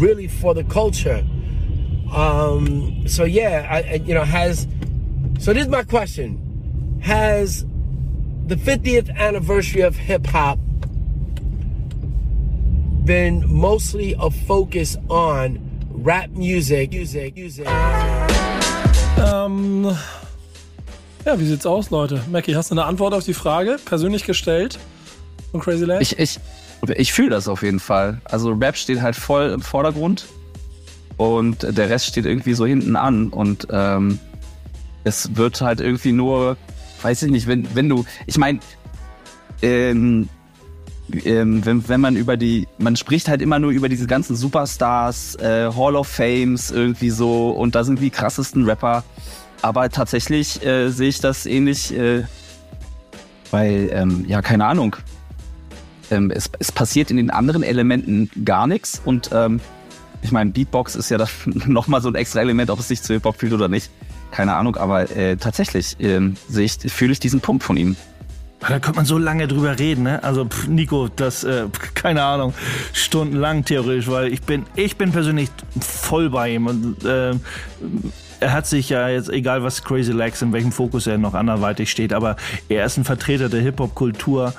really for the culture? Um, so yeah, I, I, you know, has so this is my question: Has the 50th anniversary of hip hop been mostly a focus on rap music, music, music? Ähm, ja, wie sieht's aus, Leute? Mackie, hast du eine Antwort auf die Frage, persönlich gestellt von Crazy Legs? Ich, ich, ich fühle das auf jeden Fall. Also Rap steht halt voll im Vordergrund und der Rest steht irgendwie so hinten an und ähm, es wird halt irgendwie nur, weiß ich nicht, wenn, wenn du, ich meine, ähm, ähm, wenn, wenn man über die, man spricht halt immer nur über diese ganzen Superstars, äh, Hall of Fames irgendwie so und da sind die krassesten Rapper. aber tatsächlich äh, sehe ich das ähnlich, äh, weil, ähm, ja, keine Ahnung. Ähm, es, es passiert in den anderen Elementen gar nichts und ähm, ich meine, Beatbox ist ja (laughs) nochmal so ein extra Element, ob es sich zu Hip-Hop fühlt oder nicht. Keine Ahnung, aber äh, tatsächlich ähm, sehe ich, fühle ich diesen Punkt von ihm. Da könnte man so lange drüber reden, ne? Also pff, Nico, das äh, (laughs) keine Ahnung, stundenlang theoretisch, weil ich bin, ich bin persönlich voll bei ihm und äh, er hat sich ja jetzt, egal was Crazy Legs, in welchem Fokus er noch anderweitig steht, aber er ist ein Vertreter der Hip-Hop-Kultur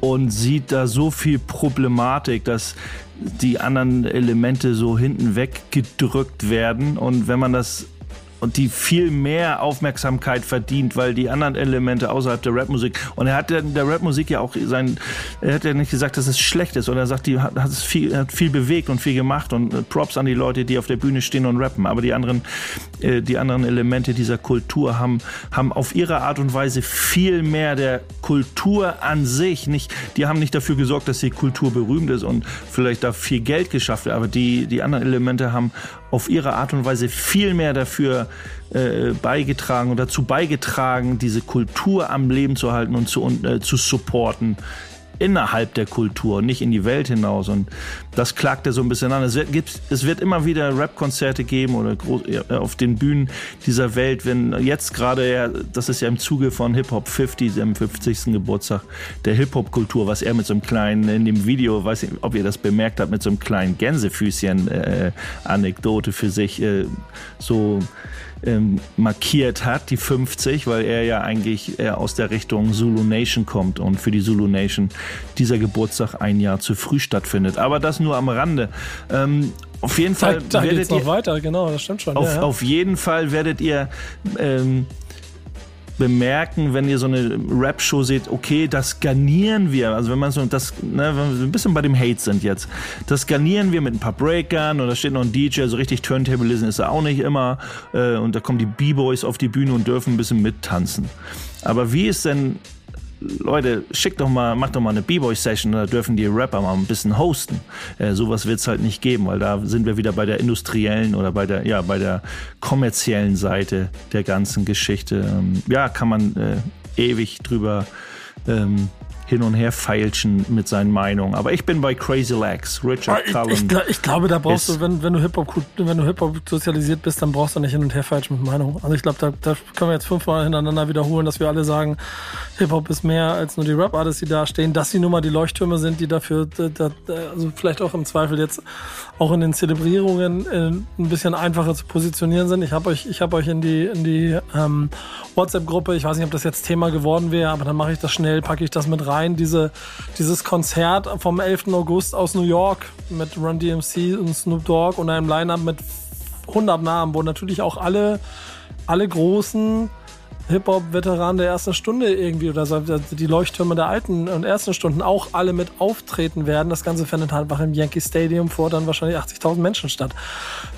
und sieht da so viel Problematik, dass die anderen Elemente so hinten weggedrückt werden und wenn man das und die viel mehr Aufmerksamkeit verdient, weil die anderen Elemente außerhalb der Rapmusik und er hat in der Rapmusik ja auch sein, er hat ja nicht gesagt, dass es schlecht ist, sondern er sagt, die hat, hat es viel, hat viel bewegt und viel gemacht und äh, Props an die Leute, die auf der Bühne stehen und rappen. Aber die anderen, äh, die anderen Elemente dieser Kultur haben, haben auf ihre Art und Weise viel mehr der Kultur an sich nicht, die haben nicht dafür gesorgt, dass die Kultur berühmt ist und vielleicht da viel Geld geschafft wird, aber die, die anderen Elemente haben auf ihre Art und Weise viel mehr dafür äh, beigetragen und dazu beigetragen, diese Kultur am Leben zu halten und zu, und, äh, zu supporten innerhalb der Kultur, nicht in die Welt hinaus. Und das klagt er so ein bisschen an. Es wird, gibt, es wird immer wieder Rap-Konzerte geben oder groß, auf den Bühnen dieser Welt, wenn jetzt gerade, ja, das ist ja im Zuge von Hip-Hop 50, dem 50. Geburtstag der Hip-Hop-Kultur, was er mit so einem kleinen, in dem Video, weiß nicht, ob ihr das bemerkt habt, mit so einem kleinen Gänsefüßchen äh, für sich äh, so ähm, markiert hat, die 50, weil er ja eigentlich eher aus der Richtung Zulu Nation kommt und für die Zulu Nation dieser Geburtstag ein Jahr zu früh stattfindet. Aber das nur am Rande. Ähm, auf jeden Fall da, da werdet ihr, weiter, genau, das stimmt schon. auf, ja, ja. auf jeden Fall werdet ihr ähm, bemerken, wenn ihr so eine Rap-Show seht, okay, das garnieren wir. Also wenn man so das, ne, wenn wir ein bisschen bei dem Hate sind jetzt, das garnieren wir mit ein paar Breakern und da steht noch ein DJ, so richtig Turntablism ist er auch nicht immer. Äh, und da kommen die B-Boys auf die Bühne und dürfen ein bisschen mittanzen. Aber wie ist denn Leute, schickt doch mal, macht doch mal eine B-Boy-Session, da dürfen die Rapper mal ein bisschen hosten. Äh, sowas wird es halt nicht geben, weil da sind wir wieder bei der industriellen oder bei der, ja, bei der kommerziellen Seite der ganzen Geschichte. Ähm, ja, kann man äh, ewig drüber ähm, hin und her feilschen mit seinen Meinungen. Aber ich bin bei Crazy Legs, Richard Ah, ich, Cullen. ich, ich glaube, da brauchst du, wenn, wenn du Hip-Hop wenn du Hip-Hop sozialisiert bist, dann brauchst du nicht hin und her falschen mit Meinung. Also ich glaube, da, da können wir jetzt fünfmal hintereinander wiederholen, dass wir alle sagen, Hip-Hop ist mehr als nur die Rap-Artists, die da stehen, dass sie nun mal die Leuchttürme sind, die dafür, da, da, also vielleicht auch im Zweifel jetzt auch in den Zelebrierungen äh, ein bisschen einfacher zu positionieren sind. Ich habe euch, ich habe euch in die, in die ähm, WhatsApp-Gruppe, ich weiß nicht, ob das jetzt Thema geworden wäre, aber dann mache ich das schnell, packe ich das mit rein. Diese, dieses Konzert vom 11. August aus New York mit Run DMC und Snoop Dogg und einem Line-Up mit 100 Namen, wo natürlich auch alle, alle großen Hip-Hop-Veteranen der ersten Stunde irgendwie oder so, die Leuchttürme der alten und ersten Stunden auch alle mit auftreten werden. Das Ganze findet halt einfach im Yankee Stadium vor dann wahrscheinlich 80.000 Menschen statt.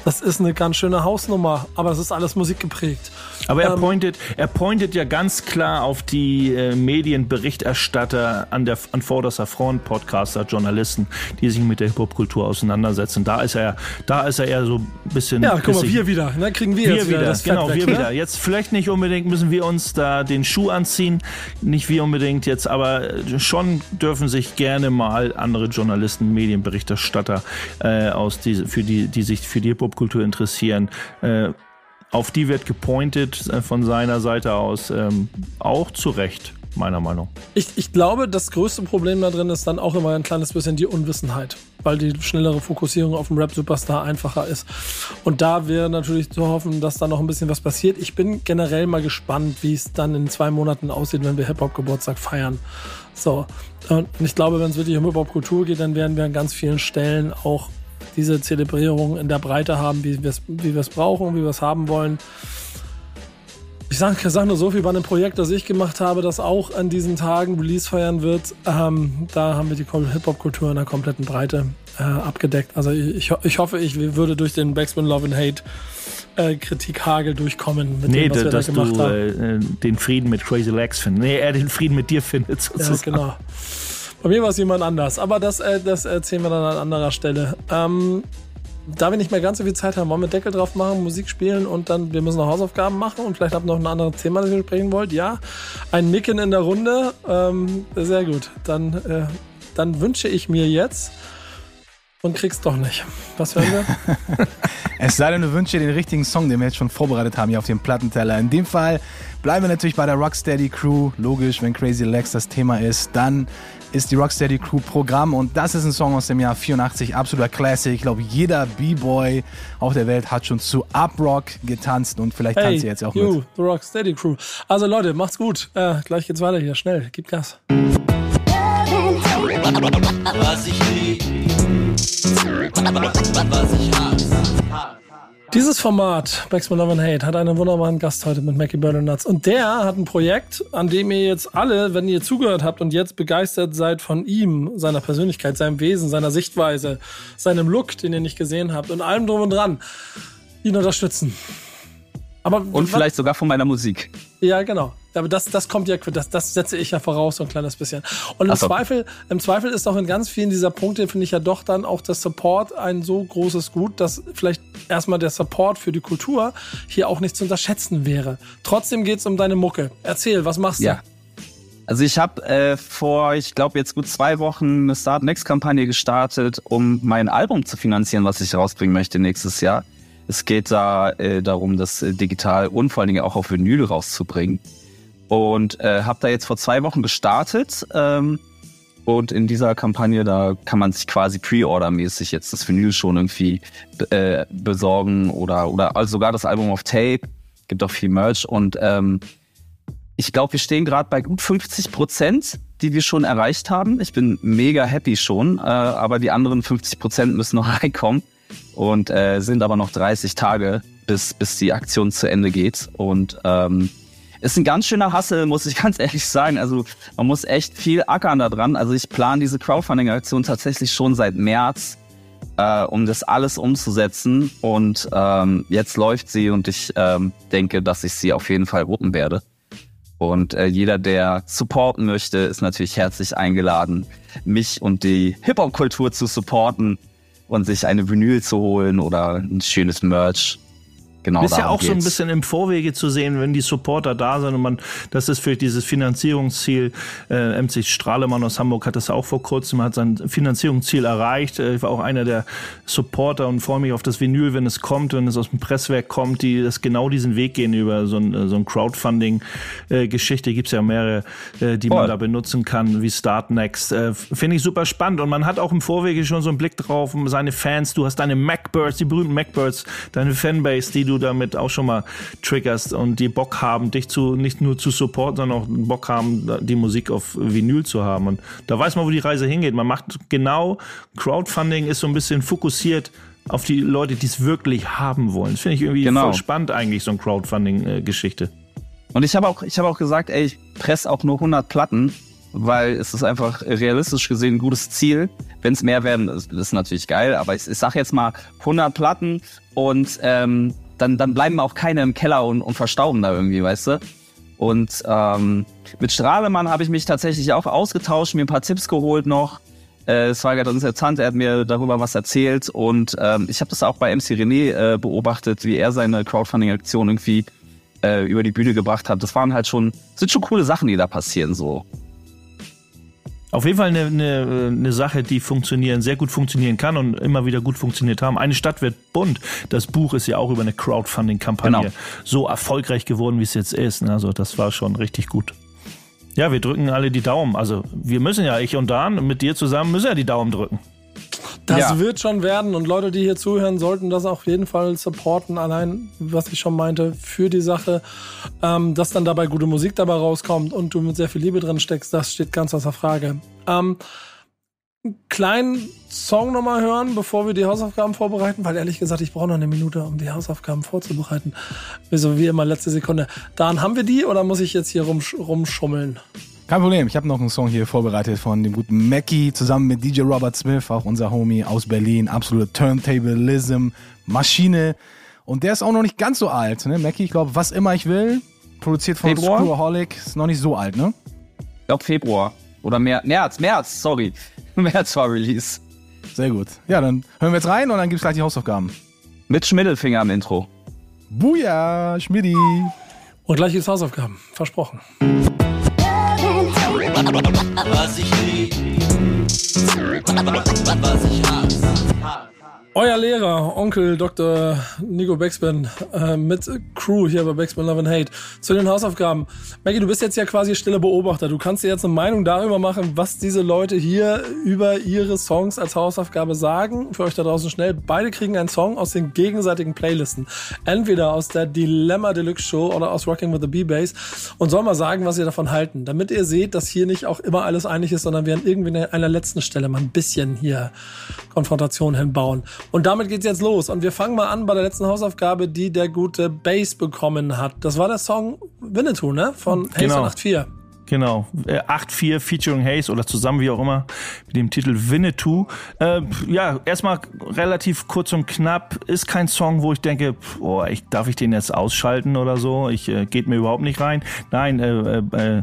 Das ist eine ganz schöne Hausnummer, aber das ist alles musikgeprägt. Aber er Ähm, pointet, er pointet ja ganz klar auf die äh, Medienberichterstatter an der an vorderster Front, Podcaster, Journalisten, die sich mit der Hip-Hop-Kultur auseinandersetzen. Da ist er, da ist er eher so ein bisschen. Ja, guck mal, wir wieder. Ne? Kriegen wir, wir jetzt wieder, wieder, das genau, weg, wir ne? wieder. Jetzt vielleicht nicht unbedingt müssen wir uns da den Schuh anziehen, nicht wir unbedingt jetzt, aber schon dürfen sich gerne mal andere Journalisten, Medienberichterstatter äh, aus diese, für die, die sich für die Hip-Hop-Kultur interessieren, äh, auf die wird gepointet äh, von seiner Seite aus, ähm, auch zu Recht, meiner Meinung. Ich, ich glaube, das größte Problem da drin ist dann auch immer ein kleines bisschen die Unwissenheit, weil die schnellere Fokussierung auf dem Rap-Superstar einfacher ist. Und da wäre natürlich zu hoffen, dass da noch ein bisschen was passiert. Ich bin generell mal gespannt, wie es dann in zwei Monaten aussieht, wenn wir Hip-Hop-Geburtstag feiern. So. Und ich glaube, wenn es wirklich um Hip-Hop-Kultur geht, dann werden wir an ganz vielen Stellen auch diese Zelebrierung in der Breite haben, wie wir es wie wir es brauchen, wie wir es haben wollen. Ich sage sag nur so viel bei einem Projekt, das ich gemacht habe, das auch an diesen Tagen Release feiern wird. Ähm, da haben wir die Hip-Hop-Kultur in der kompletten Breite äh, abgedeckt. Also ich, ich ho- ich hoffe, ich würde durch den Backspin Love and Hate äh, Kritikhagel durchkommen mit Nee, dem, was wir da dass gemacht du haben. äh, äh, den Frieden mit Crazy Legs findest. Nee, er den Frieden mit dir findet Ja, sozusagen. genau. Bei mir war es jemand anders, aber das, äh, das erzählen wir dann an anderer Stelle. Ähm, da wir nicht mehr ganz so viel Zeit haben, wollen wir Deckel drauf machen, Musik spielen und dann, wir müssen noch Hausaufgaben machen und vielleicht habt ihr noch ein anderes Thema, das ihr sprechen wollt. Ja, ein Nicken in der Runde. Ähm, sehr gut. Dann, äh, dann wünsche ich mir jetzt und krieg's doch nicht. Was hören wir? (laughs) Es sei denn, du wünschst dir den richtigen Song, den wir jetzt schon vorbereitet haben hier auf dem Plattenteller. In dem Fall bleiben wir natürlich bei der Rocksteady Crew. Logisch, wenn Crazy Legs das Thema ist, dann ist die Rocksteady Crew Programm und das ist ein Song aus dem Jahr 84, absoluter Classic. Ich glaube, jeder B-Boy auf der Welt hat schon zu Uprock getanzt und vielleicht tanzt ihr jetzt auch you, mit. the Rocksteady Crew. Also Leute, macht's gut. Äh, gleich geht's weiter hier. Schnell, gib Gas. Was ich lieb, was ich hasse. Dieses Format, Backspin Love and Hate, hat einen wunderbaren Gast heute mit Mackie Bird Nuts. Und der hat ein Projekt, an dem ihr jetzt alle, wenn ihr zugehört habt und jetzt begeistert seid von ihm, seiner Persönlichkeit, seinem Wesen, seiner Sichtweise, seinem Look, den ihr nicht gesehen habt und allem drum und dran, ihn unterstützen. Aber Und vielleicht sogar von meiner Musik. Ja, genau. Aber das, das kommt ja, das, das setze ich ja voraus, so ein kleines bisschen. Und im so. Zweifel, im Zweifel ist auch in ganz vielen dieser Punkte, finde ich ja doch dann auch das Support ein so großes Gut, dass vielleicht erstmal der Support für die Kultur hier auch nicht zu unterschätzen wäre. Trotzdem geht's um deine Mucke. Erzähl, was machst du? Ja. Also ich habe äh, vor, ich glaube jetzt gut zwei Wochen eine Start Next Kampagne gestartet, um mein Album zu finanzieren, was ich rausbringen möchte nächstes Jahr. Es geht da äh, darum, das äh, digital und vor allen Dingen auch auf Vinyl rauszubringen. Und äh, habe da jetzt vor zwei Wochen gestartet. Ähm, und in dieser Kampagne, da kann man sich quasi Pre-Order-mäßig jetzt das Vinyl schon irgendwie äh, besorgen oder, oder also sogar das Album auf Tape. Gibt auch viel Merch und ähm, ich glaube, wir stehen gerade bei gut 50 Prozent, die wir schon erreicht haben. Ich bin mega happy schon, äh, aber die anderen 50 Prozent müssen noch (laughs) reinkommen und äh, sind aber noch 30 Tage, bis, bis die Aktion zu Ende geht. Und ähm, ist ein ganz schöner Hassel, muss ich (laughs) ganz ehrlich sagen. Also man muss echt viel ackern da dran. Also ich plane diese Crowdfunding-Aktion tatsächlich schon seit März, äh, um das alles umzusetzen. Und ähm, jetzt läuft sie und ich ähm, denke, dass ich sie auf jeden Fall wuppen werde. Und äh, jeder, der supporten möchte, ist natürlich herzlich eingeladen, mich und die Hip-Hop-Kultur zu supporten und sich eine Vinyl zu holen oder ein schönes Merch. Genau, Ist ja auch so ein geht's. bisschen im Vorwege zu sehen, wenn die Supporter da sind und man, das ist für dieses Finanzierungsziel, äh, MC Strahlemann aus Hamburg hat das auch vor kurzem, hat sein Finanzierungsziel erreicht. Äh, Ich war auch einer der Supporter und freue mich auf das Vinyl, wenn es kommt, wenn es aus dem Presswerk kommt, die das genau diesen Weg gehen über so ein, so ein Crowdfunding-Geschichte. Gibt's ja mehrere, äh, die man Voll. da benutzen kann, wie Start Next. Äh, Finde ich super spannend und man hat auch im Vorwege schon so einen Blick drauf, um seine Fans, du hast deine Macbirds, die berühmten Macbirds, deine Fanbase, die du damit auch schon mal triggerst und die Bock haben, dich zu nicht nur zu supporten, sondern auch Bock haben, die Musik auf Vinyl zu haben. Und da weiß man, wo die Reise hingeht. Man macht genau, Crowdfunding ist so ein bisschen fokussiert auf die Leute, die es wirklich haben wollen. Das finde ich irgendwie Genau. voll spannend eigentlich, so ein Crowdfunding-Geschichte. Und ich habe auch, ich habe auch gesagt, ey, ich presse auch nur 100 Platten, weil es ist einfach realistisch gesehen ein gutes Ziel. Wenn es mehr werden, ist, ist natürlich geil, aber ich, ich sag jetzt mal 100 Platten und ähm, dann, dann bleiben auch keine im Keller und, und verstauben da irgendwie, weißt du? Und ähm, mit Strahlemann habe ich mich tatsächlich auch ausgetauscht, mir ein paar Tipps geholt noch. Äh, Es war ganz interessant, er hat mir darüber was erzählt und ähm, ich habe das auch bei MC René äh, beobachtet, wie er seine Crowdfunding-Aktion irgendwie äh, über die Bühne gebracht hat. Das waren halt schon, sind schon coole Sachen, die da passieren so. Auf jeden Fall eine, eine, eine Sache, die funktionieren, sehr gut funktionieren kann und immer wieder gut funktioniert haben. Eine Stadt wird bunt. Das Buch ist ja auch über eine Crowdfunding-Kampagne Genau. so erfolgreich geworden, wie es jetzt ist. Also das war schon richtig gut. Ja, wir drücken alle die Daumen. Also wir müssen ja, ich und Dan, mit dir zusammen müssen ja die Daumen drücken. Das Ja. wird schon werden und Leute, die hier zuhören, sollten das auf jeden Fall supporten. Allein, was ich schon meinte, für die Sache, ähm, dass dann dabei gute Musik dabei rauskommt und du mit sehr viel Liebe drin steckst, das steht ganz außer Frage. Ähm, einen kleinen Song nochmal hören, bevor wir die Hausaufgaben vorbereiten, weil ehrlich gesagt, ich brauche noch eine Minute, um die Hausaufgaben vorzubereiten. So wie immer, letzte Sekunde. Dan, haben wir die oder muss ich jetzt hier rumsch rumschummeln? Kein Problem, ich habe noch einen Song hier vorbereitet von dem guten Mackie zusammen mit DJ Robert Smith, auch unser Homie aus Berlin, absolute Turntablism, Maschine. Und der ist auch noch nicht ganz so alt, ne? Mackie, ich glaube, was immer ich will, produziert von Februar? Screwaholic, ist noch nicht so alt, ne? Ich glaube Februar oder März, März, März, sorry. (laughs) März war Release. Sehr gut. Ja, dann hören wir jetzt rein und dann gibt's gleich die Hausaufgaben. Mit Schmiddelfinger im Intro. Buja, Schmidti. Und gleich gibt's Hausaufgaben. Versprochen. Was ich lieb, was ich hasse. Euer Lehrer, Onkel Dr. Nico Backspin äh, mit Crew hier bei Backspin Love and Hate zu den Hausaufgaben. Maggie, du bist jetzt ja quasi stille Beobachter. Du kannst dir jetzt eine Meinung darüber machen, was diese Leute hier über ihre Songs als Hausaufgabe sagen. Für euch da draußen schnell. Beide kriegen einen Song aus den gegenseitigen Playlisten. Entweder aus der Dilemma Deluxe Show oder aus Rocking with the B-Bass und soll mal sagen, was ihr davon halten. Damit ihr seht, dass hier nicht auch immer alles einig ist, sondern wir an irgendwie einer letzten Stelle mal ein bisschen hier Konfrontation hinbauen. Und damit geht's jetzt los. Und wir fangen mal an bei der letzten Hausaufgabe, die der gute Bass bekommen hat. Das war der Song Winnetou, ne? Von Haze Genau. 84. Genau, äh, 8-4 featuring Hayes oder zusammen, wie auch immer, mit dem Titel Winnetou. Äh, ja, erstmal relativ kurz und knapp. Ist kein Song, wo ich denke, oh, ich, darf ich den jetzt ausschalten oder so? Ich äh, geht mir überhaupt nicht rein. Nein, äh, äh, äh,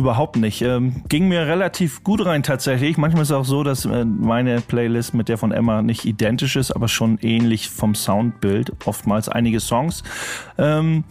Überhaupt nicht. Ähm, ging mir relativ gut rein tatsächlich. Manchmal ist es auch so, dass äh, meine Playlist mit der von Emma nicht identisch ist, aber schon ähnlich vom Soundbild. Oftmals einige Songs. Ähm,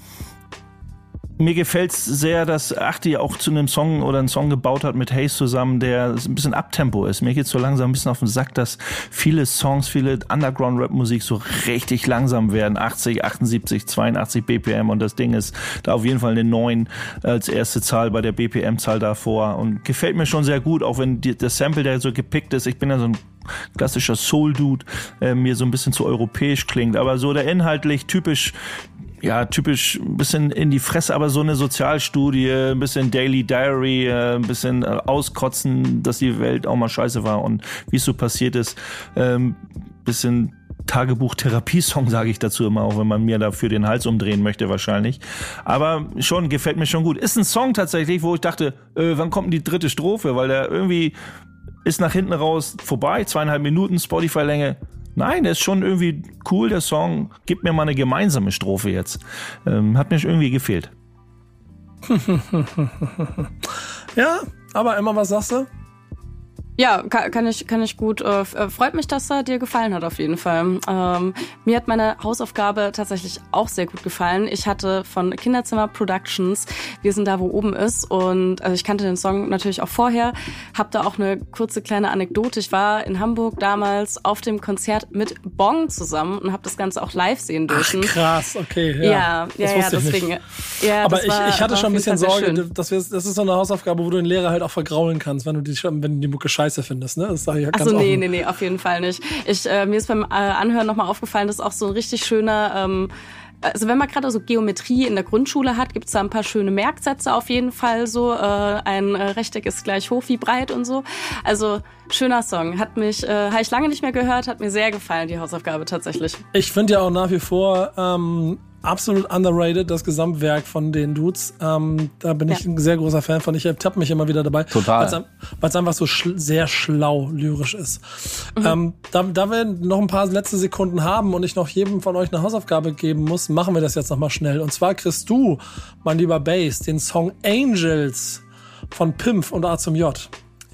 mir gefällt's sehr, dass Achti auch zu einem Song oder einen Song gebaut hat mit Hayes zusammen, der ein bisschen Abtempo ist. Mir geht's so langsam ein bisschen auf den Sack, dass viele Songs, viele Underground-Rap-Musik so richtig langsam werden. 80, 78, 82 BPM und das Ding ist da auf jeden Fall eine 9 als erste Zahl bei der BPM-Zahl davor und gefällt mir schon sehr gut, auch wenn die, das Sample, der so gepickt ist, ich bin ja so ein klassischer Soul-Dude, äh, mir so ein bisschen zu europäisch klingt, aber so der inhaltlich typisch ja, typisch ein bisschen in die Fresse, aber so eine Sozialstudie, ein bisschen Daily Diary, äh, ein bisschen äh, auskotzen, dass die Welt auch mal scheiße war und wie es so passiert ist. Ähm, bisschen Tagebuch-Therapiesong, sage ich dazu immer, auch wenn man mir dafür den Hals umdrehen möchte wahrscheinlich. Aber schon, gefällt mir schon gut. Ist ein Song tatsächlich, wo ich dachte, äh, wann kommt denn die dritte Strophe? Weil der irgendwie ist nach hinten raus vorbei, zweieinhalb Minuten Spotify-Länge. Nein, der ist schon irgendwie cool, der Song. Gib mir mal eine gemeinsame Strophe jetzt. Ähm, hat mir irgendwie gefehlt. (laughs) Ja, aber Emma, was sagst du? Ja, kann, kann ich kann ich gut. Äh, äh, freut mich, dass er dir gefallen hat auf jeden Fall. Ähm, mir hat meine Hausaufgabe tatsächlich auch sehr gut gefallen. Ich hatte von Kinderzimmer Productions, wir sind da, wo oben ist, und also ich kannte den Song natürlich auch vorher. Hab da auch eine kurze kleine Anekdote. Ich war in Hamburg damals auf dem Konzert mit Bong zusammen und habe das Ganze auch live sehen dürfen. Krass, okay. Ja, ja, ja, das ja, deswegen. Nicht. Ja, Aber ich, ich hatte schon ein bisschen Sorge, dass wir, das ist so eine Hausaufgabe, wo du den Lehrer halt auch vergraulen kannst, wenn du die, wenn du die Mucke scheiße findest. Ne? Das sage ich ja ganz Achso, nee, offen. nee, nee, auf jeden Fall nicht. Ich, äh, mir ist beim äh, Anhören nochmal aufgefallen, dass auch so ein richtig schöner, ähm, also wenn man gerade so Geometrie in der Grundschule hat, gibt's da ein paar schöne Merksätze auf jeden Fall so. Äh, ein äh, Rechteck ist gleich hoch wie breit und so. Also schöner Song. Hat mich, äh, habe ich lange nicht mehr gehört, hat mir sehr gefallen, die Hausaufgabe tatsächlich. Ich finde ja auch nach wie vor ähm, absolut underrated das Gesamtwerk von den Dudes. Ähm, da bin ich Ja. ein sehr großer Fan von. Ich ertappe mich immer wieder dabei. Total. Weil es einfach so schl sehr schlau lyrisch ist. Mhm. Ähm, da, da wir noch ein paar letzte Sekunden haben und ich noch jedem von euch eine Hausaufgabe geben muss, machen wir das jetzt nochmal schnell. Und zwar kriegst du, mein lieber Bass, den Song Angels von Pimpf und A zum J.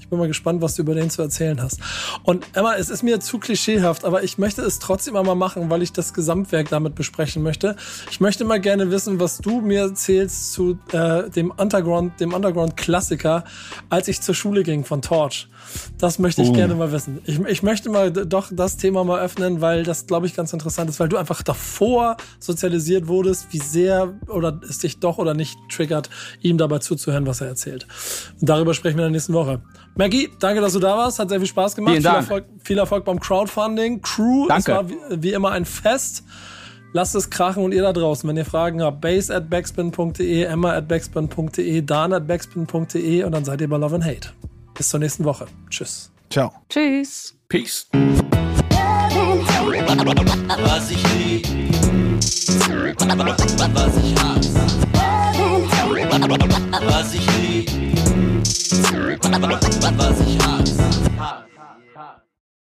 Ich bin mal gespannt, was du über den zu erzählen hast. Und Emma, es ist mir zu klischeehaft, aber ich möchte es trotzdem einmal machen, weil ich das Gesamtwerk damit besprechen möchte. Ich möchte mal gerne wissen, was du mir erzählst zu äh, dem Underground, dem Underground-Klassiker, als ich zur Schule ging von Torch. Das möchte ich Oh. gerne mal wissen. Ich, ich möchte mal doch das Thema mal öffnen, weil das, glaube ich, ganz interessant ist, weil du einfach davor sozialisiert wurdest, wie sehr oder es dich doch oder nicht triggert, ihm dabei zuzuhören, was er erzählt. Und darüber sprechen wir in der nächsten Woche. Maggie, danke, dass du da warst. Hat sehr viel Spaß gemacht. Vielen viel, Dank. Erfolg, viel Erfolg beim Crowdfunding. Crew, es Danke. war wie, wie immer ein Fest. Lasst es krachen und ihr da draußen, wenn ihr Fragen habt, base at backspin.de, emma at backspin.de, dan at backspin.de und dann seid ihr bei Love and Hate. Bis zur nächsten Woche. Tschüss. Ciao. Tschüss. Peace. Was ich lieb, was ich hasse. Was ich lieb, Was ich.